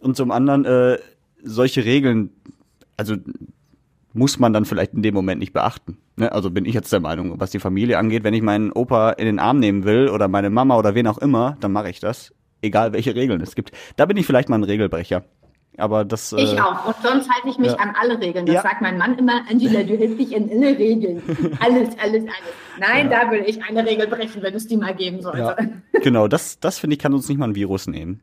Und zum anderen, äh, solche Regeln, also muss man dann vielleicht in dem Moment nicht beachten. Ne? Also bin ich jetzt der Meinung, was die Familie angeht, wenn ich meinen Opa in den Arm nehmen will oder meine Mama oder wen auch immer, dann mache ich das. Egal welche Regeln es gibt. Da bin ich vielleicht mal ein Regelbrecher. Aber das. Ich äh, auch. Und sonst halte ich mich ja. an alle Regeln. Das ja. sagt mein Mann immer, Angela, du hältst dich an alle Regeln. Alles, alles, alles. Nein, ja. da will ich eine Regel brechen, wenn es die mal geben sollte. Genau, das, das finde ich, kann uns nicht mal ein Virus nehmen.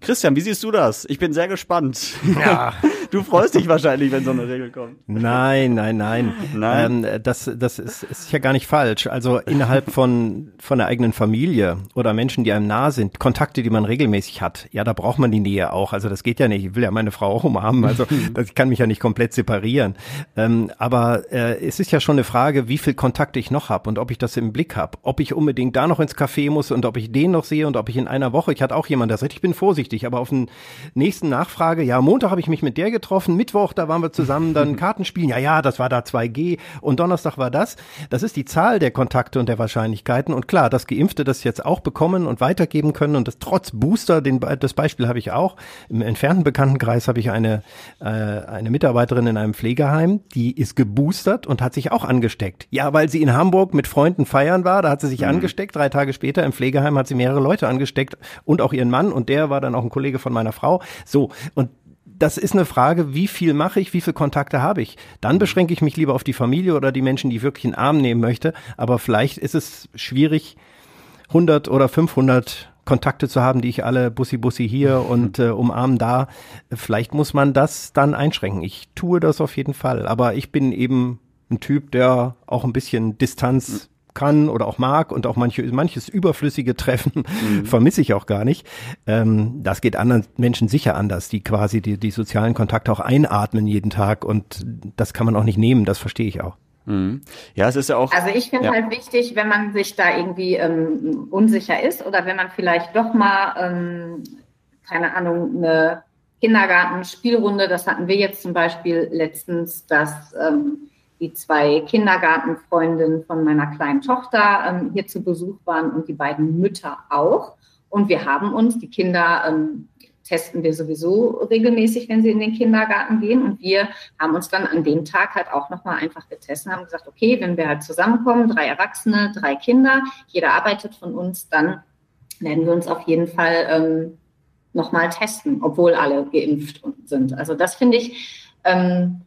Christian, wie siehst du das? Ich bin sehr gespannt. Ja. Du freust dich wahrscheinlich, wenn so eine Regel kommt. Nein, nein, nein. nein. Ähm, das das ist, ist ja gar nicht falsch. Also innerhalb von, von der eigenen Familie oder Menschen, die einem nahe sind, Kontakte, die man regelmäßig hat, ja, da braucht man die Nähe auch. Also das geht ja nicht. Ich will ja meine Frau auch umarmen. Also das kann mich ja nicht komplett separieren. Ähm, aber äh, es ist ja schon eine Frage, wie viel Kontakte ich noch habe und ob ich das im Blick habe. Ob ich unbedingt da noch ins Café muss und ob ich den noch sehe und ob ich in einer Woche, ich hatte auch jemand, der sagt, ich bin vorsichtig, aber auf den nächsten Nachfrage, ja, Montag habe ich mich mit der getroffen, Mittwoch, da waren wir zusammen dann Karten spielen. Ja, ja, das war da 2G und Donnerstag war das. Das ist die Zahl der Kontakte und der Wahrscheinlichkeiten. Und klar, dass Geimpfte das jetzt auch bekommen und weitergeben können und das trotz Booster, den, das Beispiel habe ich auch. Im entfernten Bekanntenkreis habe ich eine, äh, eine Mitarbeiterin in einem Pflegeheim, die ist geboostert und hat sich auch angesteckt. Ja, weil sie in Hamburg mit Freunden feiern war, da hat sie sich mhm. angesteckt. Drei Tage später im Pflegeheim hat sie mehrere Leute angesteckt und auch ihren Mann und der war dann auch ein Kollege von meiner Frau. So, und das ist eine Frage, wie viel mache ich, wie viele Kontakte habe ich. Dann beschränke ich mich lieber auf die Familie oder die Menschen, die ich wirklich in den Arm nehmen möchte. Aber vielleicht ist es schwierig, 100 oder 500 Kontakte zu haben, die ich alle Bussi Bussi hier und äh, umarmen da. Vielleicht muss man das dann einschränken. Ich tue das auf jeden Fall. Aber ich bin eben ein Typ, der auch ein bisschen Distanz kann oder auch mag und auch manche, manches überflüssige Treffen mhm. vermisse ich auch gar nicht. Ähm, das geht anderen Menschen sicher anders, die quasi die, die sozialen Kontakte auch einatmen jeden Tag und das kann man auch nicht nehmen, das verstehe ich auch. Mhm. Ja, es ist ja auch. Also ich finde ja. halt wichtig, wenn man sich da irgendwie ähm, unsicher ist oder wenn man vielleicht doch mal, ähm, keine Ahnung, eine Kindergartenspielrunde, das hatten wir jetzt zum Beispiel letztens, dass ähm, die zwei Kindergartenfreundinnen von meiner kleinen Tochter ähm, hier zu Besuch waren und die beiden Mütter auch. Und wir haben uns, die Kinder ähm, testen wir sowieso regelmäßig, wenn sie in den Kindergarten gehen. Und wir haben uns dann an dem Tag halt auch nochmal einfach getestet und haben gesagt, okay, wenn wir halt zusammenkommen, drei Erwachsene, drei Kinder, jeder arbeitet von uns, dann werden wir uns auf jeden Fall ähm, nochmal testen, obwohl alle geimpft sind. Also das finde ich, ähm,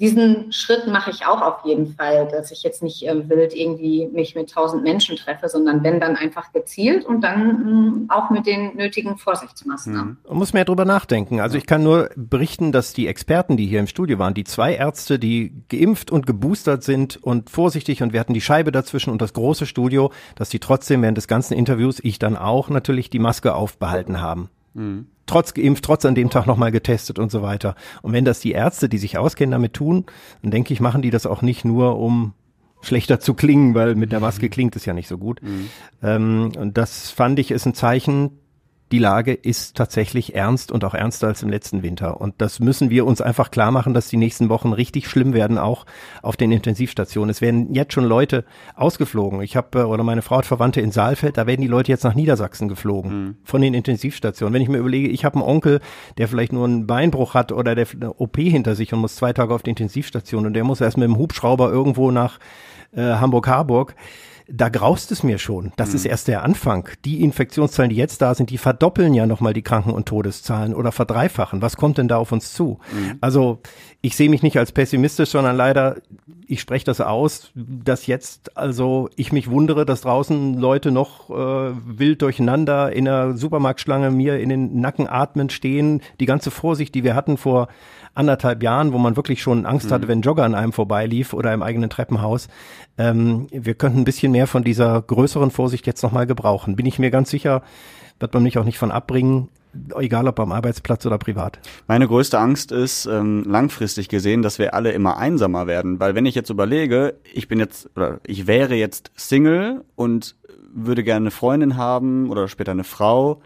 diesen Schritt mache ich auch auf jeden Fall, dass ich jetzt nicht äh, wild irgendwie mich mit tausend Menschen treffe, sondern wenn dann einfach gezielt und dann mh, auch mit den nötigen Vorsichtsmaßnahmen. Mhm. Man muss mehr drüber nachdenken. Also ich kann nur berichten, dass die Experten, die hier im Studio waren, die zwei Ärzte, die geimpft und geboostert sind und vorsichtig und wir hatten die Scheibe dazwischen und das große Studio, dass die trotzdem während des ganzen Interviews, ich dann auch natürlich die Maske aufbehalten haben. Mhm trotz geimpft, trotz an dem Tag nochmal getestet und so weiter. Und wenn das die Ärzte, die sich auskennen, damit tun, dann denke ich, machen die das auch nicht nur, um schlechter zu klingen, weil mit der Maske klingt es ja nicht so gut. Mhm. Ähm, und das fand ich ist ein Zeichen, die Lage ist tatsächlich ernst und auch ernster als im letzten Winter. Und das müssen wir uns einfach klar machen, dass die nächsten Wochen richtig schlimm werden, auch auf den Intensivstationen. Es werden jetzt schon Leute ausgeflogen. Ich habe, äh, oder meine Frau hat Verwandte in Saalfeld, da werden die Leute jetzt nach Niedersachsen geflogen mhm. von den Intensivstationen. Wenn ich mir überlege, ich habe einen Onkel, der vielleicht nur einen Beinbruch hat oder der eine OP hinter sich und muss zwei Tage auf die Intensivstation und der muss erst mit dem Hubschrauber irgendwo nach äh, Hamburg-Harburg da graust es mir schon. Das mhm. ist erst der Anfang. Die Infektionszahlen, die jetzt da sind, die verdoppeln ja nochmal die Kranken- und Todeszahlen oder verdreifachen. Was kommt denn da auf uns zu? Mhm. Also ich sehe mich nicht als pessimistisch, sondern leider, ich spreche das aus, dass jetzt also ich mich wundere, dass draußen Leute noch äh, wild durcheinander in der Supermarktschlange mir in den Nacken atmen stehen. Die ganze Vorsicht, die wir hatten vor anderthalb Jahren, wo man wirklich schon Angst hatte, mhm. wenn Jogger an einem vorbeilief oder im eigenen Treppenhaus. Ähm, wir könnten ein bisschen mehr von dieser größeren Vorsicht jetzt nochmal gebrauchen. Bin ich mir ganz sicher, wird man mich auch nicht von abbringen egal ob am Arbeitsplatz oder privat. Meine größte Angst ist ähm, langfristig gesehen, dass wir alle immer einsamer werden, weil wenn ich jetzt überlege, ich bin jetzt oder ich wäre jetzt Single und würde gerne eine Freundin haben oder später eine Frau,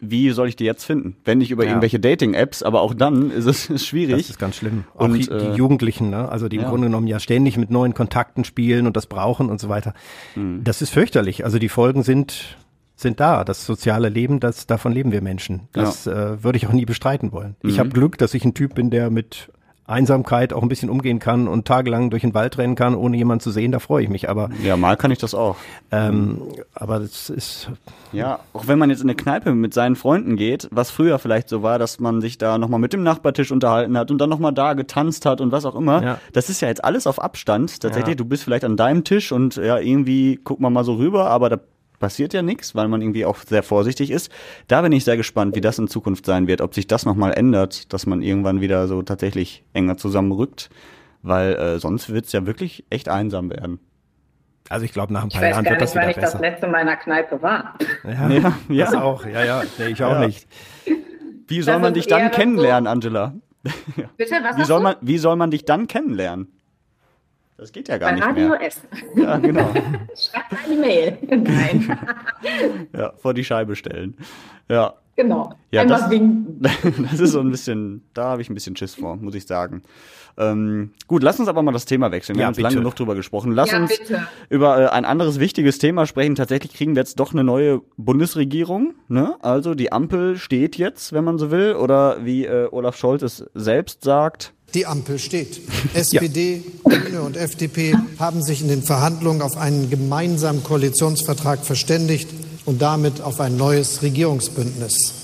wie soll ich die jetzt finden? Wenn nicht über ja. irgendwelche Dating-Apps, aber auch dann ist es ist schwierig. Das ist ganz schlimm. Auch und, die, die Jugendlichen, ne? also die im ja. Grunde genommen ja ständig mit neuen Kontakten spielen und das brauchen und so weiter. Mhm. Das ist fürchterlich. Also die Folgen sind sind da. Das soziale Leben, das davon leben wir Menschen. Das ja. äh, würde ich auch nie bestreiten wollen. Mhm. Ich habe Glück, dass ich ein Typ bin, der mit Einsamkeit auch ein bisschen umgehen kann und tagelang durch den Wald rennen kann, ohne jemanden zu sehen, da freue ich mich. Aber ja, mal kann ich das auch. Ähm, aber das ist ja auch wenn man jetzt in eine Kneipe mit seinen Freunden geht, was früher vielleicht so war, dass man sich da nochmal mit dem Nachbartisch unterhalten hat und dann nochmal da getanzt hat und was auch immer. Ja. Das ist ja jetzt alles auf Abstand. Tatsächlich, ja. du bist vielleicht an deinem Tisch und ja irgendwie guckt man mal so rüber, aber da passiert ja nichts, weil man irgendwie auch sehr vorsichtig ist. Da bin ich sehr gespannt, wie das in Zukunft sein wird, ob sich das nochmal ändert, dass man irgendwann wieder so tatsächlich enger zusammenrückt, weil äh, sonst wird es ja wirklich echt einsam werden. Also ich glaube, nach ein paar Jahren wird das wieder besser. Ich weiß gar nicht, wann ich das letzte meiner Kneipe war. Ja, ja, ja. das auch. Ja, ja, nee, ich auch ja. nicht. Wie soll das man dich dann kennenlernen, so Angela? Bitte, was wie soll man, Wie soll man dich dann kennenlernen? Das geht ja gar Bei nicht Radio mehr. Essen. Ja, genau. Schreibt eine Mail. Nein. ja, vor die Scheibe stellen. Ja. Genau. Ja, das, das ist so ein bisschen, da habe ich ein bisschen Schiss vor, muss ich sagen. Ähm, gut, lass uns aber mal das Thema wechseln. Wir ja, haben uns lange genug drüber gesprochen. Lass ja, uns bitte. über äh, ein anderes wichtiges Thema sprechen. Tatsächlich kriegen wir jetzt doch eine neue Bundesregierung. Ne? Also die Ampel steht jetzt, wenn man so will, oder wie äh, Olaf Scholz es selbst sagt, die Ampel steht. SPD, Grüne und FDP haben sich in den Verhandlungen auf einen gemeinsamen Koalitionsvertrag verständigt und damit auf ein neues Regierungsbündnis.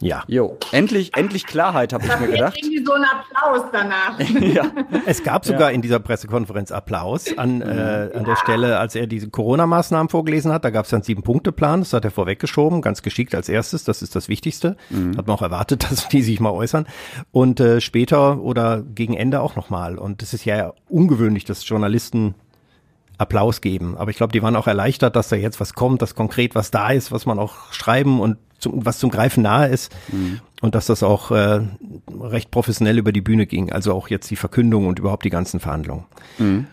Ja. Jo, endlich, endlich Klarheit, habe ich mir gedacht. Irgendwie so ein Applaus danach. ja. Es gab sogar ja. in dieser Pressekonferenz Applaus an, äh, an der Stelle, als er diese Corona-Maßnahmen vorgelesen hat. Da gab es einen Sieben-Punkte-Plan, das hat er vorweggeschoben, ganz geschickt als erstes, das ist das Wichtigste. Mhm. Hat man auch erwartet, dass die sich mal äußern. Und äh, später oder gegen Ende auch nochmal. Und es ist ja ungewöhnlich, dass Journalisten Applaus geben. Aber ich glaube, die waren auch erleichtert, dass da jetzt was kommt, dass konkret was da ist, was man auch schreiben und zum, was zum Greifen nahe ist. Mhm. Und dass das auch äh, recht professionell über die Bühne ging. Also auch jetzt die Verkündung und überhaupt die ganzen Verhandlungen. Mhm.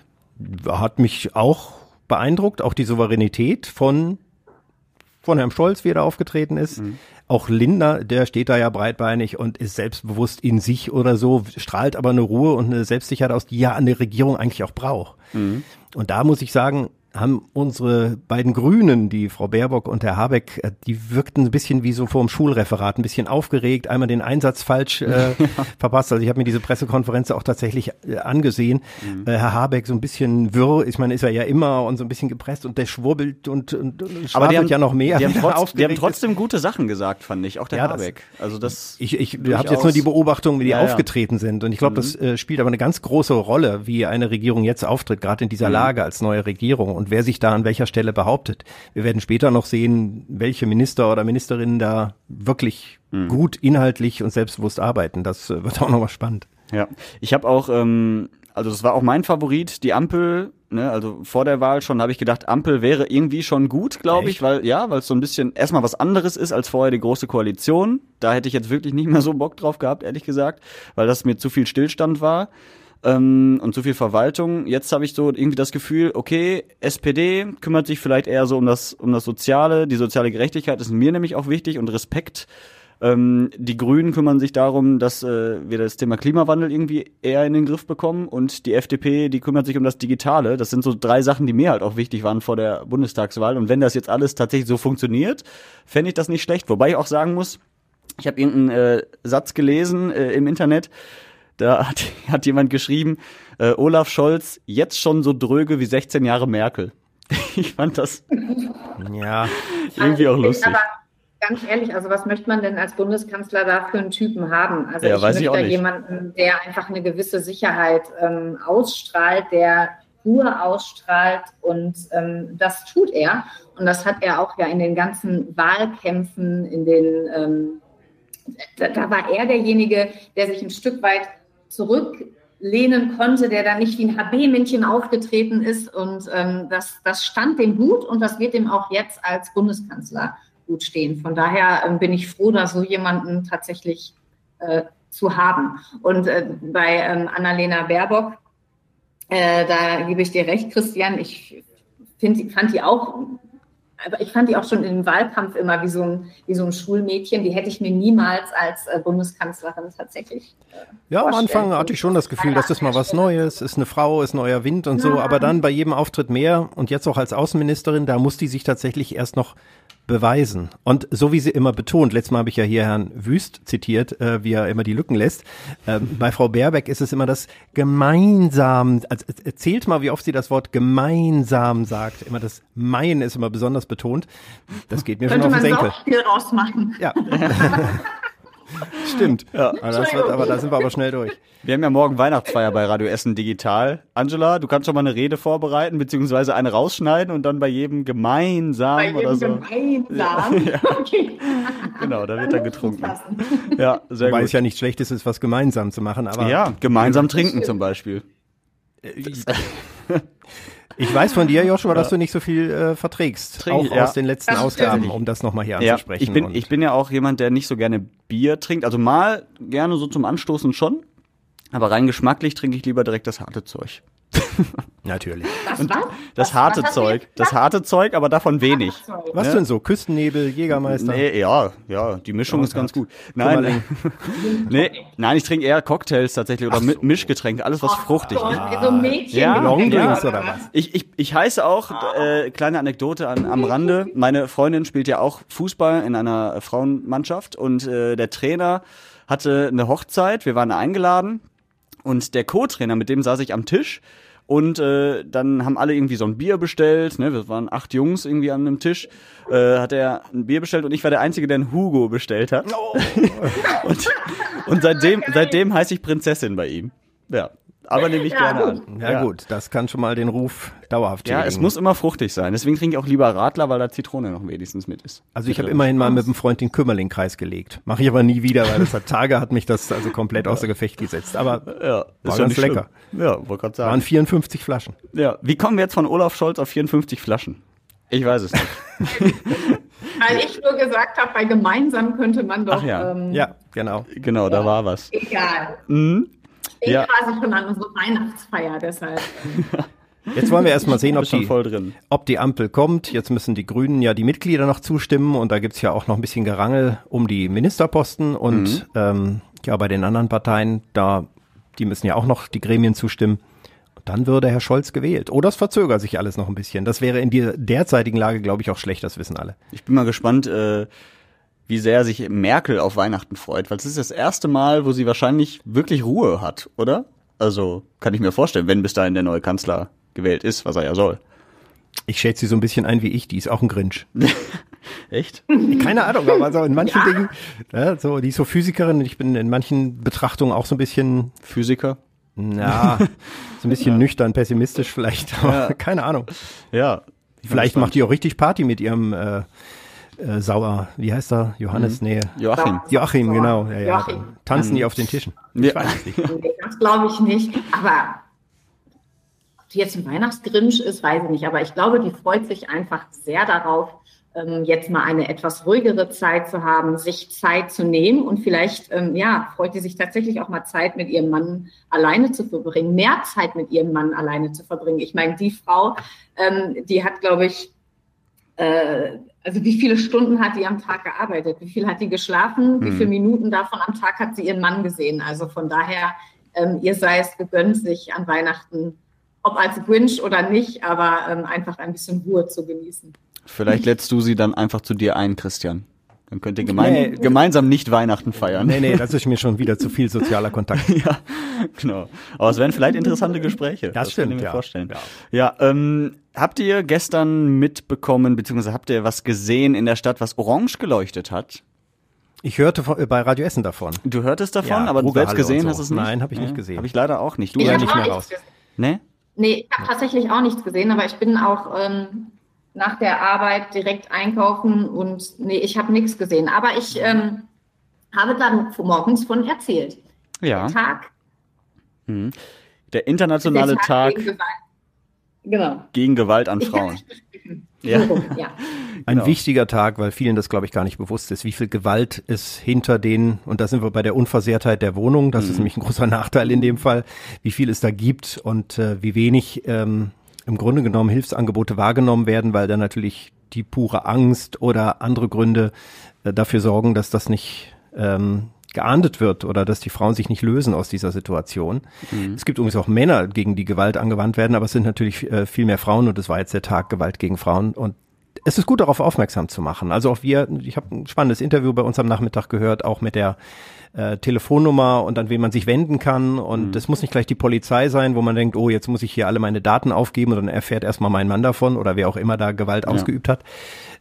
Hat mich auch beeindruckt, auch die Souveränität von von Herrn Scholz, wie er da aufgetreten ist. Mhm. Auch Lindner, der steht da ja breitbeinig und ist selbstbewusst in sich oder so, strahlt aber eine Ruhe und eine Selbstsicherheit aus, die ja eine Regierung eigentlich auch braucht. Mhm. Und da muss ich sagen, haben unsere beiden Grünen, die Frau Baerbock und Herr Habeck, äh, die wirkten ein bisschen wie so vor dem Schulreferat, ein bisschen aufgeregt, einmal den Einsatz falsch äh, verpasst. Also ich habe mir diese Pressekonferenz auch tatsächlich äh, angesehen. Mhm. Äh, Herr Habeck so ein bisschen wirr, ich meine, ist er ja immer und so ein bisschen gepresst und der schwurbelt und, und, und Aber die haben, ja noch mehr. Die haben, trotz, die haben trotzdem gute Sachen gesagt, fand ich, auch der ja, Habeck. also das ich ich habe jetzt nur die Beobachtung, wie die ja, aufgetreten sind und ich glaube, mhm. das äh, spielt aber eine ganz große Rolle, wie eine Regierung jetzt auftritt, gerade in dieser mhm. Lage als neue Regierung und wer sich da an welcher Stelle behauptet. Wir werden später noch sehen, welche Minister oder Ministerinnen da wirklich mhm. gut inhaltlich und selbstbewusst arbeiten. Das äh, wird auch nochmal spannend. Ja, ich habe auch, ähm, also das war auch mein Favorit, die Ampel. Ne, also vor der Wahl schon habe ich gedacht, Ampel wäre irgendwie schon gut, glaube ich, weil ja, weil es so ein bisschen erstmal was anderes ist als vorher die große Koalition. Da hätte ich jetzt wirklich nicht mehr so Bock drauf gehabt, ehrlich gesagt, weil das mir zu viel Stillstand war ähm, und so viel Verwaltung. Jetzt habe ich so irgendwie das Gefühl, okay, SPD kümmert sich vielleicht eher so um das, um das Soziale, die soziale Gerechtigkeit ist mir nämlich auch wichtig und Respekt. Ähm, die Grünen kümmern sich darum, dass äh, wir das Thema Klimawandel irgendwie eher in den Griff bekommen und die FDP, die kümmert sich um das Digitale. Das sind so drei Sachen, die mir halt auch wichtig waren vor der Bundestagswahl. Und wenn das jetzt alles tatsächlich so funktioniert, fände ich das nicht schlecht. Wobei ich auch sagen muss, ich habe irgendeinen äh, Satz gelesen äh, im Internet, da hat, hat jemand geschrieben, äh, Olaf Scholz jetzt schon so dröge wie 16 Jahre Merkel. Ich fand das ja irgendwie auch lustig. Aber ganz ehrlich, also was möchte man denn als Bundeskanzler da für einen Typen haben? Also ja, ich möchte ich da jemanden, der einfach eine gewisse Sicherheit ähm, ausstrahlt, der Ruhe ausstrahlt und ähm, das tut er. Und das hat er auch ja in den ganzen Wahlkämpfen, in den ähm, da, da war er derjenige, der sich ein Stück weit zurücklehnen konnte, der da nicht wie ein HB-Männchen aufgetreten ist. Und ähm, das, das stand dem gut und das wird ihm auch jetzt als Bundeskanzler gut stehen. Von daher ähm, bin ich froh, da so jemanden tatsächlich äh, zu haben. Und äh, bei ähm, Annalena Baerbock, äh, da gebe ich dir recht, Christian, ich find, fand die auch aber ich fand die auch schon im Wahlkampf immer wie so ein, wie so ein Schulmädchen. Die hätte ich mir niemals als äh, Bundeskanzlerin tatsächlich. Äh, ja, am Anfang hatte ich schon das Gefühl, das ist mal was Neues, ist eine Frau, ist neuer Wind und so. Aber dann bei jedem Auftritt mehr und jetzt auch als Außenministerin, da muss die sich tatsächlich erst noch beweisen. Und so wie sie immer betont, letztes Mal habe ich ja hier Herrn Wüst zitiert, äh, wie er immer die Lücken lässt. Ähm, bei Frau Baerbeck ist es immer das gemeinsam, also erzählt mal, wie oft sie das Wort gemeinsam sagt. Immer das Mein ist immer besonders betont. Das geht mir schon auf den Senkel. Könnte man rausmachen. Ja. Stimmt. Ja. Aber, das wird, aber da sind wir aber schnell durch. Wir haben ja morgen Weihnachtsfeier bei Radio Essen Digital. Angela, du kannst schon mal eine Rede vorbereiten, beziehungsweise eine rausschneiden und dann bei jedem gemeinsam bei jedem oder so. Gemeinsam. Ja. Okay. Genau, da wird dann getrunken. Ja, sehr Wobei gut. es ja nicht schlecht ist, was gemeinsam zu machen, aber. Ja, gemeinsam trinken zum Beispiel. Ich weiß von dir, Joshua, dass du nicht so viel äh, verträgst, Trink, auch ja. aus den letzten Ausgaben, um das nochmal hier ja, anzusprechen. Ich bin, ich bin ja auch jemand, der nicht so gerne Bier trinkt. Also mal gerne so zum Anstoßen schon, aber rein geschmacklich trinke ich lieber direkt das harte Zeug. Natürlich. Das, was? das was, harte was Zeug. Das harte Zeug, aber davon wenig. Was ne? denn so? Küstennebel, Jägermeister? Nee, ja, ja, die Mischung oh, ist ganz gut. Nein, nee, nein, ich trinke eher Cocktails tatsächlich oder so. Mischgetränke, alles was oh, fruchtig ist. So Mädchen ja, Longdrinks ja. oder was? Ich, ich, ich heiße auch, äh, kleine Anekdote an, am Rande, meine Freundin spielt ja auch Fußball in einer Frauenmannschaft und äh, der Trainer hatte eine Hochzeit, wir waren eingeladen und der Co-Trainer, mit dem saß ich am Tisch und äh, dann haben alle irgendwie so ein Bier bestellt. Ne? Wir waren acht Jungs irgendwie an einem Tisch. Äh, hat er ein Bier bestellt und ich war der Einzige, der ein Hugo bestellt hat. Oh. und, und seitdem, seitdem heiße ich Prinzessin bei ihm. Ja. Aber nehme ich Ja, gerne gut. an. Ja, gut, das kann schon mal den Ruf dauerhaft Ja, es muss immer fruchtig sein. Deswegen trinke ich auch lieber Radler, weil da Zitrone noch wenigstens mit ist. Also ich habe immerhin mal mit einem Freund den Kümmerlingkreis gelegt. Mache ich aber nie wieder, weil das hat Tage hat mich das also komplett außer Gefecht gesetzt. Aber Ja, war ganz lecker. Schlimm. Ja, wollte gerade sagen. Waren 54 Flaschen. Ja, wie kommen wir jetzt von Olaf Scholz auf 54 Flaschen? Ich weiß es nicht. Weil ich nur gesagt habe, bei gemeinsam könnte man doch. Ach ja. Ähm, Ja, genau. genau, da war was. Egal. Mhm. Ich Ja. quasi schon an unsere Weihnachtsfeier, deshalb. Jetzt wollen wir erstmal sehen, ob die, voll drin. ob die Ampel kommt. Jetzt müssen die Grünen ja die Mitglieder noch zustimmen und da gibt's ja auch noch ein bisschen Gerangel um die Ministerposten und Mhm. ähm, ja, bei den anderen Parteien, da, die müssen ja auch noch die Gremien zustimmen. Und dann würde Herr Scholz gewählt. Oder es verzögert sich alles noch ein bisschen. Das wäre in der derzeitigen Lage, glaube ich, auch schlecht, das wissen alle. Ich bin mal gespannt, äh, wie sehr sich Merkel auf Weihnachten freut, weil es ist das erste Mal, wo sie wahrscheinlich wirklich Ruhe hat, oder? Also kann ich mir vorstellen, wenn bis dahin der neue Kanzler gewählt ist, was er ja soll. Ich schätze sie so ein bisschen ein wie ich, die ist auch ein Grinch. Echt? Keine Ahnung, aber so in manchen Dingen, ja, so, die ist so Physikerin, ich bin in manchen Betrachtungen auch so ein bisschen, Physiker? na, so ein bisschen nüchtern, pessimistisch vielleicht, aber Ja. keine Ahnung. Ja. Vielleicht macht die auch richtig Party mit ihrem äh, äh, Sauer, wie heißt er? Johannes? Nee. Joachim. Joachim, genau. Ja, ja. Joachim. Tanzen die auf den Tischen. Ich Ja. weiß es nicht. Nee, das glaube ich nicht. Aber ob die jetzt ein Weihnachtsgrinsch ist, weiß ich nicht. Aber ich glaube, die freut sich einfach sehr darauf, ähm, jetzt mal eine etwas ruhigere Zeit zu haben, sich Zeit zu nehmen und vielleicht, ähm, ja, freut die sich tatsächlich auch mal Zeit mit ihrem Mann alleine zu verbringen, mehr Zeit mit ihrem Mann alleine zu verbringen. Ich meine, die Frau, ähm, die hat, glaube ich, äh, also wie viele Stunden hat die am Tag gearbeitet? Wie viel hat die geschlafen? Wie Mhm. viele Minuten davon am Tag hat sie ihren Mann gesehen? Also von daher, ähm, ihr sei es gegönnt, sich an Weihnachten, ob als Grinch oder nicht, aber ähm, einfach ein bisschen Ruhe zu genießen. Vielleicht lädst du sie dann einfach zu dir ein, Christian. Dann könnt ihr gemein, Nee. gemeinsam nicht Weihnachten feiern. Nee, nee, das ist mir schon wieder zu viel sozialer Kontakt. Ja, genau. Aber es wären vielleicht interessante Gespräche. Das kann stimmt, ich mir ja. vorstellen. Ja. Ja, ähm, habt ihr gestern mitbekommen, beziehungsweise habt ihr was gesehen in der Stadt, was orange geleuchtet hat? Ich hörte von, äh, bei Radio Essen davon. Du hörtest davon, Ja, aber du selbst gesehen so. hast es nicht? Nein, hab ich nicht gesehen. Habe ich leider auch nicht. Du Ich ja habe nicht mehr auch raus. gesehen. Ne? Nee, ich habe tatsächlich auch nichts gesehen, aber ich bin auch ähm, nach der Arbeit direkt einkaufen und nee, ich habe nichts gesehen. Aber ich ähm, habe dann morgens von erzählt. Ja. Tag. Mhm. Der internationale der Tag gegen Gewalt. Genau. gegen Gewalt an Frauen. Ja. Ja. ja. Ein Genau. wichtiger Tag, weil vielen das, glaube ich, gar nicht bewusst ist, wie viel Gewalt es hinter den, und da sind wir bei der Unversehrtheit der Wohnung, das Mhm. ist nämlich ein großer Nachteil in dem Fall, wie viel es da gibt und äh, wie wenig ähm, im Grunde genommen Hilfsangebote wahrgenommen werden, weil dann natürlich die pure Angst oder andere Gründe äh, dafür sorgen, dass das nicht ähm, geahndet wird oder dass die Frauen sich nicht lösen aus dieser Situation. Es gibt übrigens auch Männer, gegen die Gewalt angewandt werden, aber es sind natürlich äh, viel mehr Frauen und es war jetzt der Tag Gewalt gegen Frauen und es ist gut darauf aufmerksam zu machen. Also auch wir, ich habe ein spannendes Interview bei uns am Nachmittag gehört, auch mit der äh, Telefonnummer und an wen man sich wenden kann. Und es muss nicht gleich die Polizei sein, wo man denkt, oh, jetzt muss ich hier alle meine Daten aufgeben und dann erfährt erstmal mein Mann davon oder wer auch immer da Gewalt ausgeübt hat.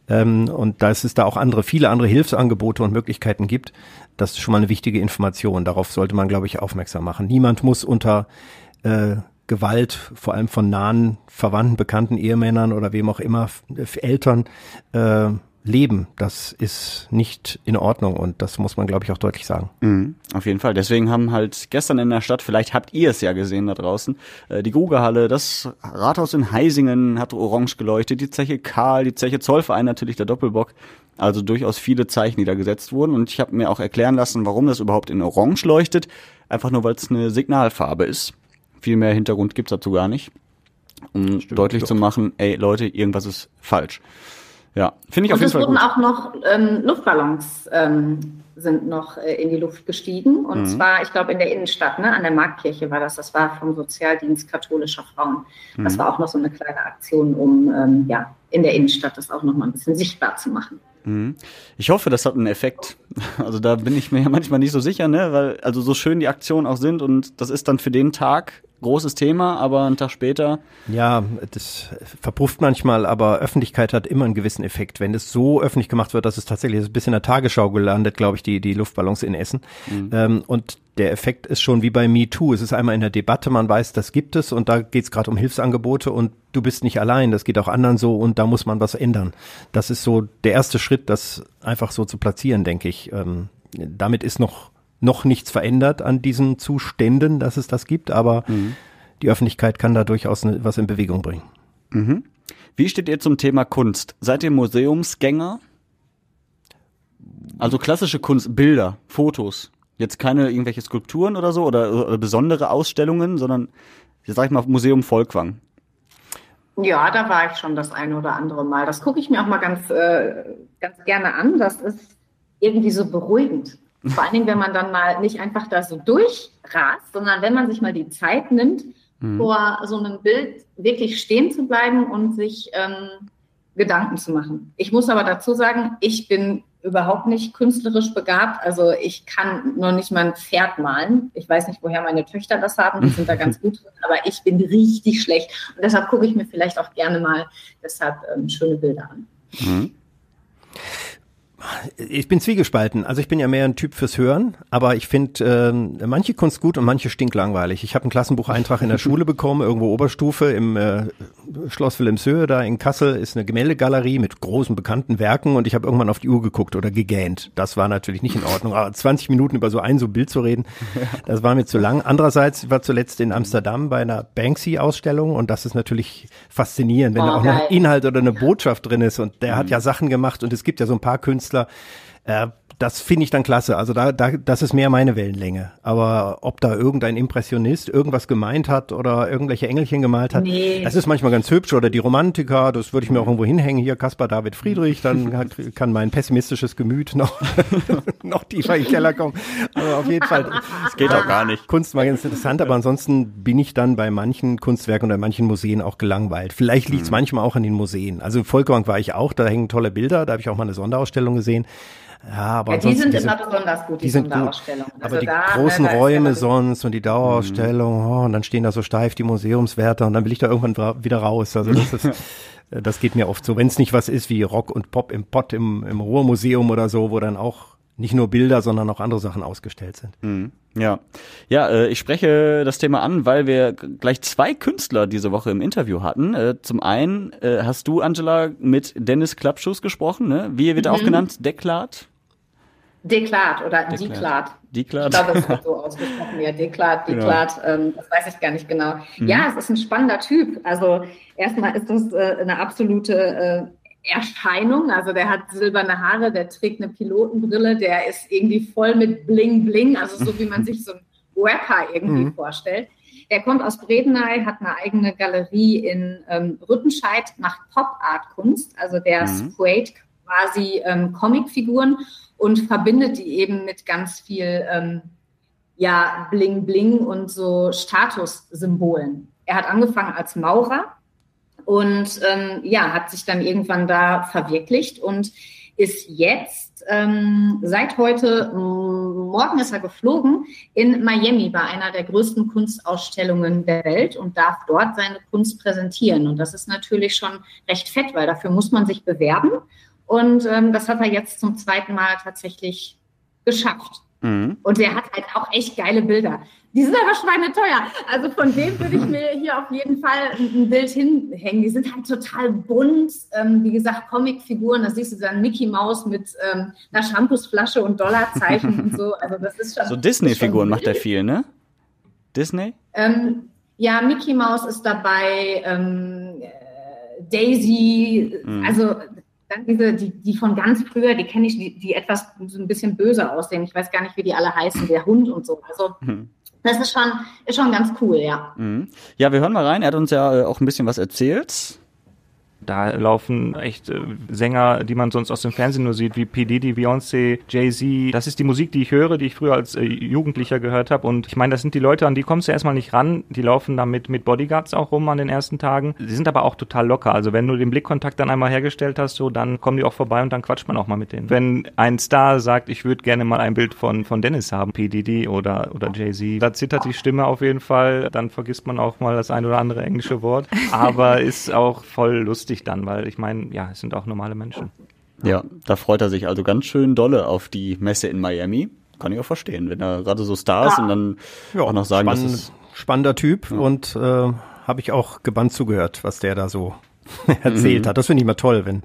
Ähm, und dass es da auch andere, viele andere Hilfsangebote und Möglichkeiten gibt, das ist schon mal eine wichtige Information. Darauf sollte man, glaube ich, aufmerksam machen. Niemand muss unter äh, Gewalt, vor allem von nahen Verwandten, bekannten Ehemännern oder wem auch immer, Eltern, äh, leben. Das ist nicht in Ordnung und das muss man, glaube ich, auch deutlich sagen. Mhm, auf jeden Fall. Deswegen haben halt gestern in der Stadt, vielleicht habt ihr es ja gesehen da draußen, äh, die Grugerhalle, das Rathaus in Heisingen hat orange geleuchtet, die Zeche Karl, die Zeche Zollverein natürlich, der Doppelbock. Also durchaus viele Zeichen, die da gesetzt wurden. Und ich habe mir auch erklären lassen, warum das überhaupt in orange leuchtet. Einfach nur, weil es eine Signalfarbe ist. Viel mehr Hintergrund gibt's dazu gar nicht. Um deutlich zu machen, ey Leute, irgendwas ist falsch. Ja, finde ich auf Und jeden es Fall wurden gut. auch noch ähm, Luftballons ähm, sind noch äh, in die Luft gestiegen. Und Mhm. zwar, ich glaube, in der Innenstadt, ne, an der Marktkirche war das. Das war vom Sozialdienst katholischer Frauen. Das Mhm. war auch noch so eine kleine Aktion, um ähm, ja, in der Innenstadt das auch noch mal ein bisschen sichtbar zu machen. Mhm. Ich hoffe, das hat einen Effekt. Also da bin ich mir ja manchmal nicht so sicher, ne, weil also so schön die Aktionen auch sind und das ist dann für den Tag großes Thema, aber einen Tag später. Ja, das verpufft manchmal, aber Öffentlichkeit hat immer einen gewissen Effekt. Wenn es so öffentlich gemacht wird, dass es tatsächlich ein bisschen in der Tagesschau gelandet, glaube ich, die, die Luftballons in Essen. Mhm. Ähm, und der Effekt ist schon wie bei MeToo. Es ist einmal in der Debatte, man weiß, das gibt es und da geht es gerade um Hilfsangebote und du bist nicht allein, das geht auch anderen so und da muss man was ändern. Das ist so der erste Schritt, das einfach so zu platzieren, denke ich. Ähm, damit ist noch, noch nichts verändert an diesen Zuständen, dass es das gibt, aber mhm. die Öffentlichkeit kann da durchaus ne, was in Bewegung bringen. Mhm. Wie steht ihr zum Thema Kunst? Seid ihr Museumsgänger? Also klassische Kunst, Bilder, Fotos. Jetzt keine irgendwelche Skulpturen oder so oder, oder besondere Ausstellungen, sondern, sag ich mal, Museum Volkwang. Ja, da war ich schon das eine oder andere Mal. Das gucke ich mir auch mal ganz, äh, ganz gerne an. Das ist irgendwie so beruhigend. Vor allen Dingen, wenn man dann mal nicht einfach da so durchrast, sondern wenn man sich mal die Zeit nimmt, mhm. vor so einem Bild wirklich stehen zu bleiben und sich ähm, Gedanken zu machen. Ich muss aber dazu sagen, ich bin überhaupt nicht künstlerisch begabt. Also ich kann noch nicht mal ein Pferd malen. Ich weiß nicht, woher meine Töchter das haben. Die sind da ganz gut drin. Aber ich bin richtig schlecht. Und deshalb gucke ich mir vielleicht auch gerne mal deshalb ähm, schöne Bilder an. Mhm. Ich bin zwiegespalten. Also ich bin ja mehr ein Typ fürs Hören, aber ich finde äh, manche Kunst gut und manche stinklangweilig. Ich habe einen Klassenbucheintrag in der Schule bekommen, irgendwo Oberstufe im äh, Schloss Wilhelmshöhe, da in Kassel ist eine Gemäldegalerie mit großen bekannten Werken und ich habe irgendwann auf die Uhr geguckt oder gegähnt. Das war natürlich nicht in Ordnung. Aber 20 Minuten über so ein so Bild zu reden, das war mir zu lang. Andererseits war zuletzt in Amsterdam bei einer Banksy-Ausstellung und das ist natürlich faszinierend, wenn oh, da auch noch Inhalt oder eine Botschaft drin ist und der mhm. hat ja Sachen gemacht und es gibt ja so ein paar Künstler, äh, das finde ich dann klasse. Also da, da, das ist mehr meine Wellenlänge. Aber ob da irgendein Impressionist irgendwas gemeint hat oder irgendwelche Engelchen gemalt hat, nee. das ist manchmal ganz hübsch. Oder die Romantiker, das würde ich mir auch irgendwo hinhängen. Hier Caspar David Friedrich, dann hat, kann mein pessimistisches Gemüt noch, noch tiefer in den Keller kommen. Aber auf jeden Fall. Das geht auch gar nicht. Kunst war ganz interessant, aber ansonsten bin ich dann bei manchen Kunstwerken oder manchen Museen auch gelangweilt. Vielleicht liegt es mhm. manchmal auch an den Museen. Also im Volkwang war ich auch, da hängen tolle Bilder, da habe ich auch mal eine Sonderausstellung gesehen. Ja, aber ja, die sind diese, immer besonders gut, die, die sind Sonderausstellungen. Gut. Also aber die da, großen ne, Räume sonst und die Dauerausstellung, oh, und dann stehen da so steif die Museumswärter und dann will ich da irgendwann wieder raus. Also das ist, das geht mir oft so. Wenn es nicht was ist wie Rock und Pop im Pott im, im Ruhrmuseum oder so, wo dann auch nicht nur Bilder, sondern auch andere Sachen ausgestellt sind. Mhm. Ja, ja, äh, ich spreche das Thema an, weil wir gleich zwei Künstler diese Woche im Interview hatten. Äh, zum einen äh, hast du, Angela, mit Dennis Klappschuss gesprochen, ne? Wie wird er mhm. auch genannt? Deklat? Deklat oder Deklat. Deklat. Ich glaube, es wird so ausgesprochen, ja, Deklat. Deklat, genau. ähm, das weiß ich gar nicht genau. Mhm. Ja, es ist ein spannender Typ. Also erstmal ist das äh, eine absolute äh, Erscheinung. Also der hat silberne Haare, der trägt eine Pilotenbrille, der ist irgendwie voll mit Bling Bling, also so wie man sich so ein Rapper irgendwie mhm. vorstellt. Der kommt aus Bredeney, hat eine eigene Galerie in ähm, Rüttenscheid, macht Pop-Art-Kunst. Also der mhm. sprayt quasi ähm, Comicfiguren und verbindet die eben mit ganz viel ähm, ja, Bling Bling und so Statussymbolen. Er hat angefangen als Maurer und ähm, ja, hat sich dann irgendwann da verwirklicht und ist jetzt ähm, seit heute, morgen ist er geflogen, in Miami bei einer der größten Kunstausstellungen der Welt und darf dort seine Kunst präsentieren. Und das ist natürlich schon recht fett, weil dafür muss man sich bewerben. Und ähm, das hat er jetzt zum zweiten Mal tatsächlich geschafft. Mhm. Und der hat halt auch echt geile Bilder. Die sind aber schweineteuer. Also von dem würde ich mir hier auf jeden Fall ein, Bild hinhängen. Die sind halt total bunt. Ähm, wie gesagt, Comicfiguren. Da siehst du dann Mickey Maus mit ähm, einer Shampoosflasche und Dollarzeichen und so. Also das ist schon. So Disney-Figuren macht er viel, ne? Disney? Ähm, ja, Mickey Maus ist dabei. Ähm, äh, Daisy, mhm. also diese, die, die von ganz früher, die kenne ich, die, die etwas so ein bisschen böse aussehen. Ich weiß gar nicht, wie die alle heißen, der Hund und so. Also mhm. das ist schon, ist schon ganz cool, ja. Mhm. Ja, wir hören mal rein. Er hat uns ja äh, auch ein bisschen was erzählt. Da laufen echt äh, Sänger, die man sonst aus dem Fernsehen nur sieht, wie P. Diddy, Beyoncé, Jay-Z. Das ist die Musik, die ich höre, die ich früher als äh, Jugendlicher gehört habe. Und ich meine, das sind die Leute, an die kommst du erstmal nicht ran. Die laufen da mit, mit Bodyguards auch rum an den ersten Tagen. Sie sind aber auch total locker. Also wenn du den Blickkontakt dann einmal hergestellt hast, so, dann kommen die auch vorbei und dann quatscht man auch mal mit denen. Wenn ein Star sagt, ich würde gerne mal ein Bild von, von Dennis haben, P. Diddy oder, oder Jay-Z, da zittert die Stimme auf jeden Fall. Dann vergisst man auch mal das ein oder andere englische Wort. Aber ist auch voll lustig dann, weil ich meine, ja, es sind auch normale Menschen. Ja, da freut er sich also ganz schön dolle auf die Messe in Miami. Kann ich auch verstehen, wenn er gerade so Stars ja. und dann ja, auch noch sagen, spann, das ist spannender Typ ja. und äh, habe ich auch gebannt zugehört, was der da so erzählt mhm. hat. Das finde ich immer toll, wenn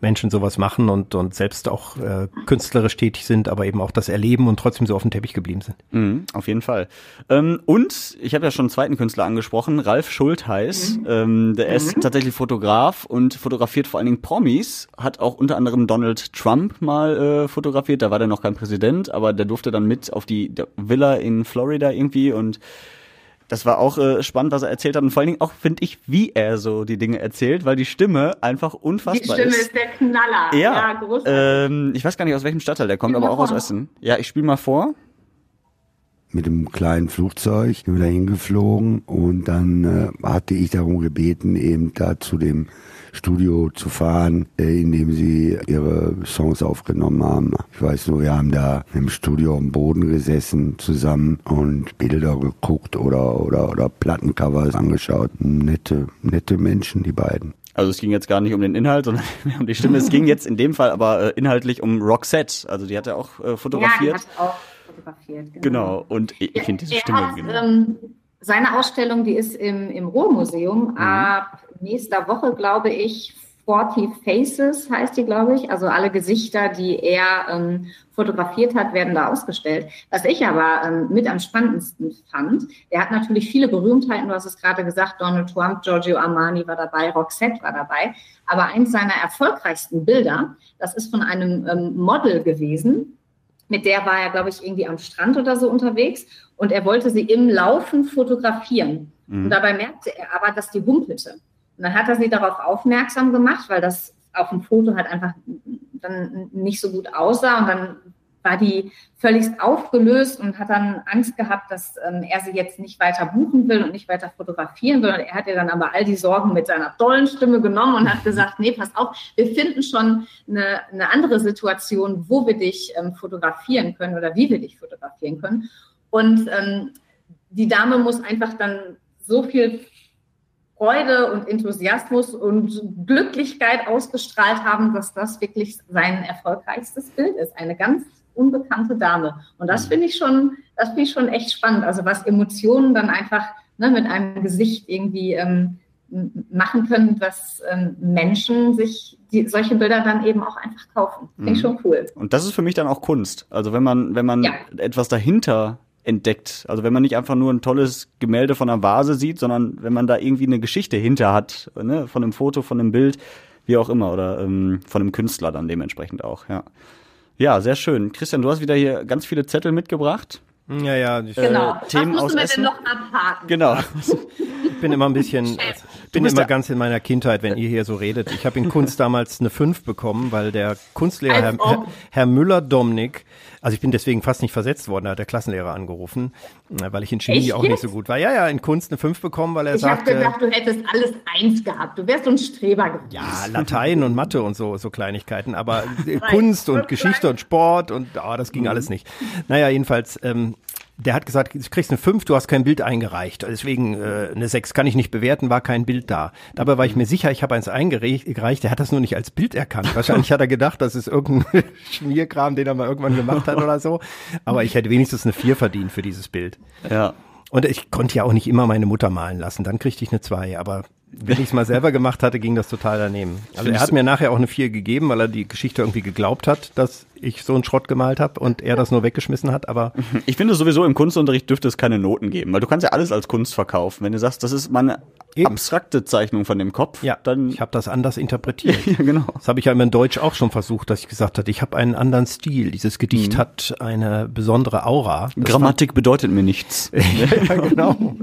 Menschen sowas machen und, und selbst auch äh, künstlerisch tätig sind, aber eben auch das erleben und trotzdem so auf dem Teppich geblieben sind. Mhm, auf jeden Fall. Ähm, und ich habe ja schon einen zweiten Künstler angesprochen, Ralf Schultheiß. Mhm. Ähm, der mhm. ist tatsächlich Fotograf und fotografiert vor allen Dingen Promis, hat auch unter anderem Donald Trump mal äh, fotografiert. Da war der noch kein Präsident, aber der durfte dann mit auf die Villa in Florida irgendwie und das war auch äh, spannend, was er erzählt hat und vor allen Dingen auch, finde ich, wie er so die Dinge erzählt, weil die Stimme einfach unfassbar ist. Die Stimme ist, ist der Knaller. Ja, ja ähm, ich weiß gar nicht, aus welchem Stadtteil der kommt, aber auch aus Essen. Ja, ich spiele mal vor mit einem kleinen Flugzeug sind wir da hingeflogen und dann äh, hatte ich darum gebeten, eben da zu dem Studio zu fahren, äh, in dem sie ihre Songs aufgenommen haben. Ich weiß nur, wir haben da im Studio am Boden gesessen zusammen und Bilder geguckt oder, oder, oder Plattencovers angeschaut. Nette, nette Menschen, die beiden. Also es ging jetzt gar nicht um den Inhalt, sondern um die Stimme. Es ging jetzt in dem Fall aber äh, inhaltlich um Roxette. Also die hat er auch äh, fotografiert. Ja, die hat auch fotografiert. Genau, genau. und ich, ich finde diese Stimme. Hat, genau. ähm, seine Ausstellung, die ist im, im Ruhrmuseum mhm. ab nächster Woche, glaube ich, 40 Faces heißt die, glaube ich. Also alle Gesichter, die er ähm, fotografiert hat, werden da ausgestellt. Was ich aber ähm, mit am spannendsten fand, er hat natürlich viele Berühmtheiten, du hast es gerade gesagt, Donald Trump, Giorgio Armani war dabei, Roxette war dabei. Aber eins seiner erfolgreichsten Bilder, das ist von einem ähm, Model gewesen, mit der war er, glaube ich, irgendwie am Strand oder so unterwegs und er wollte sie im Laufen fotografieren. Mhm. Und dabei merkte er aber, dass die humpelte. Und dann hat er sie darauf aufmerksam gemacht, weil das auf dem Foto halt einfach dann nicht so gut aussah. Und dann war die völlig aufgelöst und hat dann Angst gehabt, dass ähm, er sie jetzt nicht weiter buchen will und nicht weiter fotografieren will. Und er hat ihr dann aber all die Sorgen mit seiner tollen Stimme genommen und hat gesagt, nee, pass auf, wir finden schon eine, eine andere Situation, wo wir dich ähm, fotografieren können oder wie wir dich fotografieren können. Und ähm, die Dame muss einfach dann so viel Freude und Enthusiasmus und Glücklichkeit ausgestrahlt haben, dass das wirklich sein erfolgreichstes Bild ist. Eine ganz unbekannte Dame. Und das finde ich schon, das finde ich schon echt spannend. Also was Emotionen dann einfach ne, mit einem Gesicht irgendwie ähm, machen können, dass ähm, Menschen sich die, solche Bilder dann eben auch einfach kaufen. Finde ich mhm. schon cool. Und das ist für mich dann auch Kunst. Also wenn man, wenn man ja. etwas dahinter entdeckt. Also wenn man nicht einfach nur ein tolles Gemälde von einer Vase sieht, sondern wenn man da irgendwie eine Geschichte hinter hat, ne, von einem Foto, von einem Bild, wie auch immer, oder ähm, von einem Künstler dann dementsprechend auch, ja. Ja, sehr schön. Christian, du hast wieder hier ganz viele Zettel mitgebracht. Ja, ja. Ich, genau. Äh, Themen Was müssen wir denn noch abhaken? Genau. Ich bin immer ein bisschen, bin immer ganz in meiner Kindheit, wenn ihr hier so redet. Ich habe in Kunst damals eine 5 bekommen, weil der Kunstlehrer Herr, Herr, Herr Müller-Domnick also ich bin deswegen fast nicht versetzt worden, da hat der Klassenlehrer angerufen, äh, weil ich in Chemie Echt? auch nicht so gut war. Ja, ja, in Kunst eine 5 bekommen, weil er ich sagte... Ich habe gedacht, du hättest alles eins gehabt. Du wärst so ein Streber gewesen. Ja, Latein und Mathe und so, so Kleinigkeiten. Aber Kunst und Geschichte und Sport und oh, das ging mhm. alles nicht. Naja, jedenfalls... Ähm, der hat gesagt, du kriegst eine 5, du hast kein Bild eingereicht. Deswegen äh, eine 6 kann ich nicht bewerten, war kein Bild da. Dabei war ich mir sicher, ich habe eins eingereicht, der hat das nur nicht als Bild erkannt. Wahrscheinlich hat er gedacht, das ist irgendein Schmierkram, den er mal irgendwann gemacht hat oder so. Aber ich hätte wenigstens eine 4 verdient für dieses Bild. Ja. Und ich konnte ja auch nicht immer meine Mutter malen lassen, dann kriegte ich eine 2. Aber wenn ich es mal selber gemacht hatte, ging das total daneben. Also er hat mir nachher auch eine 4 gegeben, weil er die Geschichte irgendwie geglaubt hat, dass ich so einen Schrott gemalt habe und er das nur weggeschmissen hat, aber. Ich finde sowieso im Kunstunterricht dürfte es keine Noten geben, weil du kannst ja alles als Kunst verkaufen. Wenn du sagst, das ist meine Eben. abstrakte Zeichnung von dem Kopf, ja, dann. Ich habe das anders interpretiert. ja, genau. Das habe ich ja immer in Deutsch auch schon versucht, dass ich gesagt hatte, ich habe einen anderen Stil. Dieses Gedicht mhm. hat eine besondere Aura. Das Grammatik bedeutet mir nichts. ja, genau.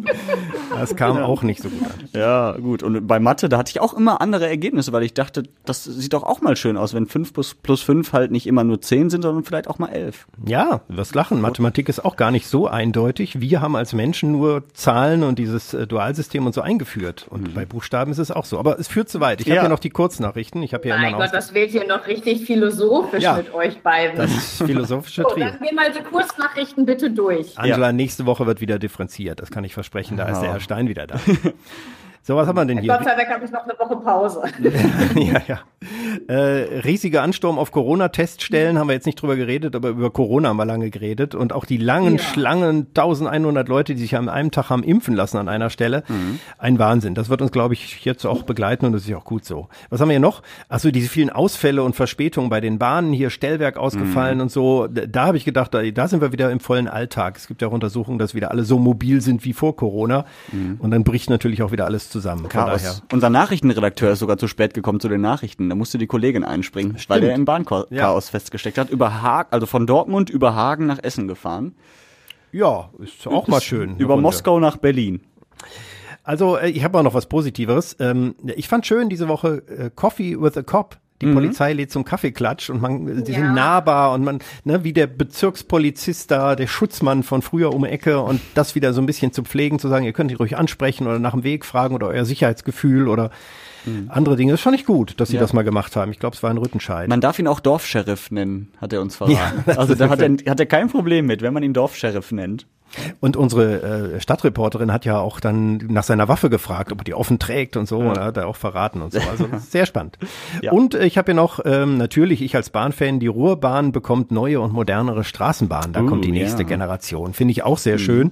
Das kam auch nicht so gut an. Ja, gut. Und bei Mathe, da hatte ich auch immer andere Ergebnisse, weil ich dachte, das sieht doch auch mal schön aus, wenn 5 plus, plus 5 halt nicht immer nur 10 sind, sondern vielleicht auch mal 11. Ja, du wirst lachen. Mathematik ist auch gar nicht so eindeutig. Wir haben als Menschen nur Zahlen und dieses äh, Dualsystem und so eingeführt. Und bei Buchstaben ist es auch so. Aber es führt zu weit. Ich habe Ja. ja noch die Kurznachrichten. Ich habe ja Mein immer Gott, noch das wird hier noch richtig philosophisch Ja. mit euch beiden. das ist philosophische so, Trio. dann geh mal die Kurznachrichten bitte durch. Angela, nächste Woche wird wieder differenziert. Das kann ich versprechen. Da ist der Herr Stein wieder da. So, was haben wir denn hier? Gott sei Dank habe ich noch eine Woche Pause. ja, ja. Äh, riesiger Ansturm auf Corona-Teststellen haben wir jetzt nicht drüber geredet, aber über Corona haben wir lange geredet und auch die langen Ja. Schlangen, 1100 Leute, die sich an einem Tag haben impfen lassen an einer Stelle. Ein Wahnsinn. Das wird uns, glaube ich, jetzt auch begleiten und das ist ja auch gut so. Was haben wir hier noch? Achso, diese vielen Ausfälle und Verspätungen bei den Bahnen, hier Stellwerk ausgefallen und so. Da, da habe ich gedacht, da, da sind wir wieder im vollen Alltag. Es gibt ja auch Untersuchungen, dass wieder alle so mobil sind wie vor Corona. Und dann bricht natürlich auch wieder alles zusammen. Von daher. Chaos. Unser Nachrichtenredakteur ist sogar zu spät gekommen zu den Nachrichten. Da musste die Kollegin einspringen, weil er im Bahnchaos Ja. festgesteckt hat. Über Hagen, also von Dortmund über Hagen nach Essen gefahren. Ja, ist auch mal schön. Über Runde. Moskau nach Berlin. Also äh, ich habe auch noch was Positiveres. Ähm, ich fand schön diese Woche äh, Coffee with a Cop. Die Mhm. Polizei lädt zum Kaffeeklatsch und man, die Ja. sind nahbar und man, ne, wie der Bezirkspolizist da, der Schutzmann von früher um die Ecke und das wieder so ein bisschen zu pflegen, zu sagen, ihr könnt ihn ruhig ansprechen oder nach dem Weg fragen oder euer Sicherheitsgefühl oder andere Dinge. Das fand ich gut, dass sie Mhm. Ja. das mal gemacht haben. Ich glaube, es war ein Rüttenscheid. Man darf ihn auch Dorfsheriff nennen, hat er uns verraten. also da hat er, hat er kein Problem mit, wenn man ihn Dorfsheriff nennt. Und unsere äh, Stadtreporterin hat ja auch dann nach seiner Waffe gefragt, ob er die offen trägt und so, ja. hat er auch verraten und so. Also sehr spannend. Ja. Und äh, ich habe ja noch, ähm, natürlich, ich als Bahnfan, die Ruhrbahn bekommt neue und modernere Straßenbahnen. Da Uh, kommt die nächste ja. Generation. Finde ich auch sehr schön.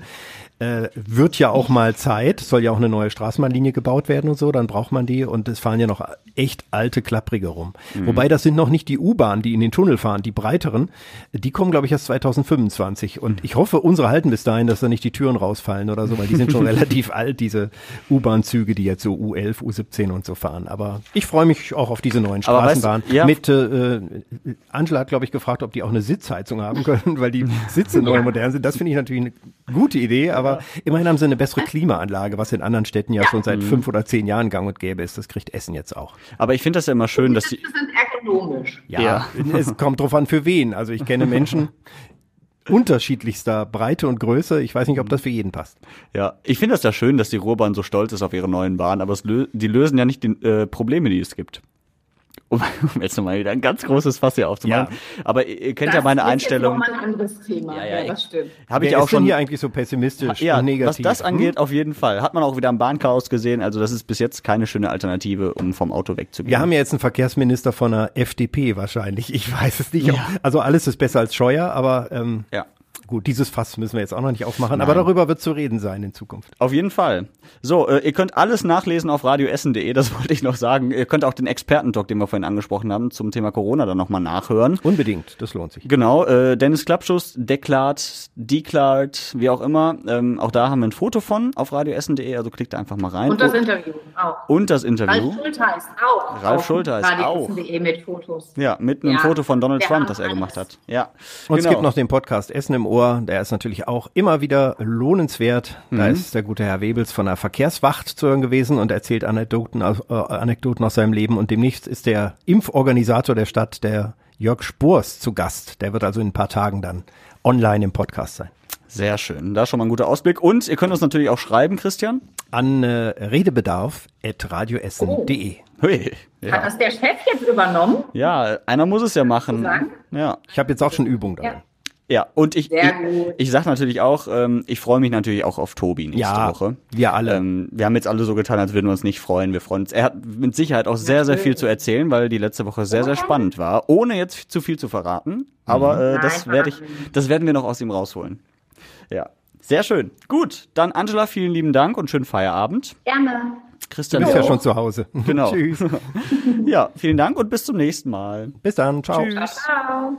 Äh, wird ja auch mal Zeit, soll ja auch eine neue Straßenbahnlinie gebaut werden und so, dann braucht man die und es fahren ja noch echt alte Klapprige rum. Wobei das sind noch nicht die U-Bahn, die in den Tunnel fahren, die breiteren, die kommen glaube ich erst 2025 und ich hoffe, unsere halten bis dahin, dass da nicht die Türen rausfallen oder so, weil die sind schon relativ alt, diese U-Bahn-Züge, die jetzt so U11, U17 und so fahren. Aber ich freue mich auch auf diese neuen Aber weißt du, Straßenbahnen. ja. Mit äh, Angela hat glaube ich gefragt, ob die auch eine Sitzheizung haben können, weil die Sitze neu modern sind. Das finde ich natürlich eine gute Idee, aber immerhin haben sie eine bessere Klimaanlage, was in anderen Städten ja, schon seit fünf oder zehn Jahren gang und gäbe ist. Das kriegt Essen jetzt auch. Aber ich finde das ja immer schön, dass die, Die sind ergonomisch. Ja, Ja. es kommt drauf an, für wen. Also ich kenne Menschen unterschiedlichster Breite und Größe. Ich weiß nicht, ob das für jeden passt. ja, ich finde das ja schön, dass die Ruhrbahn so stolz ist auf ihre neuen Bahnen, aber es lö die lösen ja nicht die äh, Probleme, die es gibt. Um, um jetzt nochmal wieder ein ganz großes Fass hier aufzumachen. Aber ihr, ihr kennt ja meine Das ist Einstellung. noch mal ein anderes Thema. Ja, Ja, ja, das stimmt. Habe ich Wer auch ist denn schon. hier eigentlich so pessimistisch ja, und negativ? was das Hm? angeht, auf jeden Fall. Hat man auch wieder am Bahnchaos gesehen. Also das ist bis jetzt keine schöne Alternative, um vom Auto wegzugehen. Wir haben ja jetzt einen Verkehrsminister von der FDP wahrscheinlich. Ich weiß es nicht. Also alles ist besser als Scheuer, aber ähm, ja. Gut, dieses Fass müssen wir jetzt auch noch nicht aufmachen. Aber darüber wird zu reden sein in Zukunft. Auf jeden Fall. So, äh, ihr könnt alles nachlesen auf radioessen.de, das wollte ich noch sagen. Ihr könnt auch den Expertentalk, den wir vorhin angesprochen haben, zum Thema Corona dann nochmal nachhören. Unbedingt, das lohnt sich. Genau, äh, Dennis Klappschuss, deklart, deklart, wie auch immer. Ähm, auch da haben wir ein Foto von auf radioessen.de, also klickt da einfach mal rein. Und das Interview auch. und das Interview. Ralf Schulteis auch. Ralf auf Schulteis auch. mit Fotos. Ja, mit einem Ja, Foto von Donald Trump, das er alles. gemacht hat. Ja. Und es genau. gibt noch den Podcast Essen im Ohr. Der ist natürlich auch immer wieder lohnenswert. Mhm. Da ist der gute Herr Webels von der Verkehrswacht zu hören gewesen und erzählt Anekdoten aus, äh, Anekdoten aus seinem Leben. Und demnächst ist der Impforganisator der Stadt, der Jörg Spurs, zu Gast. Der wird also in ein paar Tagen dann online im Podcast sein. Sehr schön. Da schon mal ein guter Ausblick. Und ihr könnt uns natürlich auch schreiben, Christian. An äh, redebedarf.radioessen.de. Hui. Hat Ja. das der Chef jetzt übernommen? ja, einer muss es ja machen. Ja. Ich habe jetzt auch schon Übung darin. Ja. Ja, und ich, ich, ich sag natürlich auch, ähm, ich freue mich natürlich auch auf Tobi nächste Ja, Woche. wir alle. Ähm, wir haben jetzt alle so getan, als würden wir uns nicht freuen. Wir freuen uns. Er hat mit Sicherheit auch sehr, sehr viel zu erzählen, weil die letzte Woche sehr, sehr spannend war, ohne jetzt zu viel zu verraten. Aber äh, das werde ich, das werden wir noch aus ihm rausholen. Ja, sehr schön. Gut, dann Angela, vielen lieben Dank und schönen Feierabend. Gerne. Christian, Du bist ja auch. schon zu Hause. Genau. Tschüss. Ja, vielen Dank und bis zum nächsten Mal. Bis dann. Ciao. Tschüss. Ciao.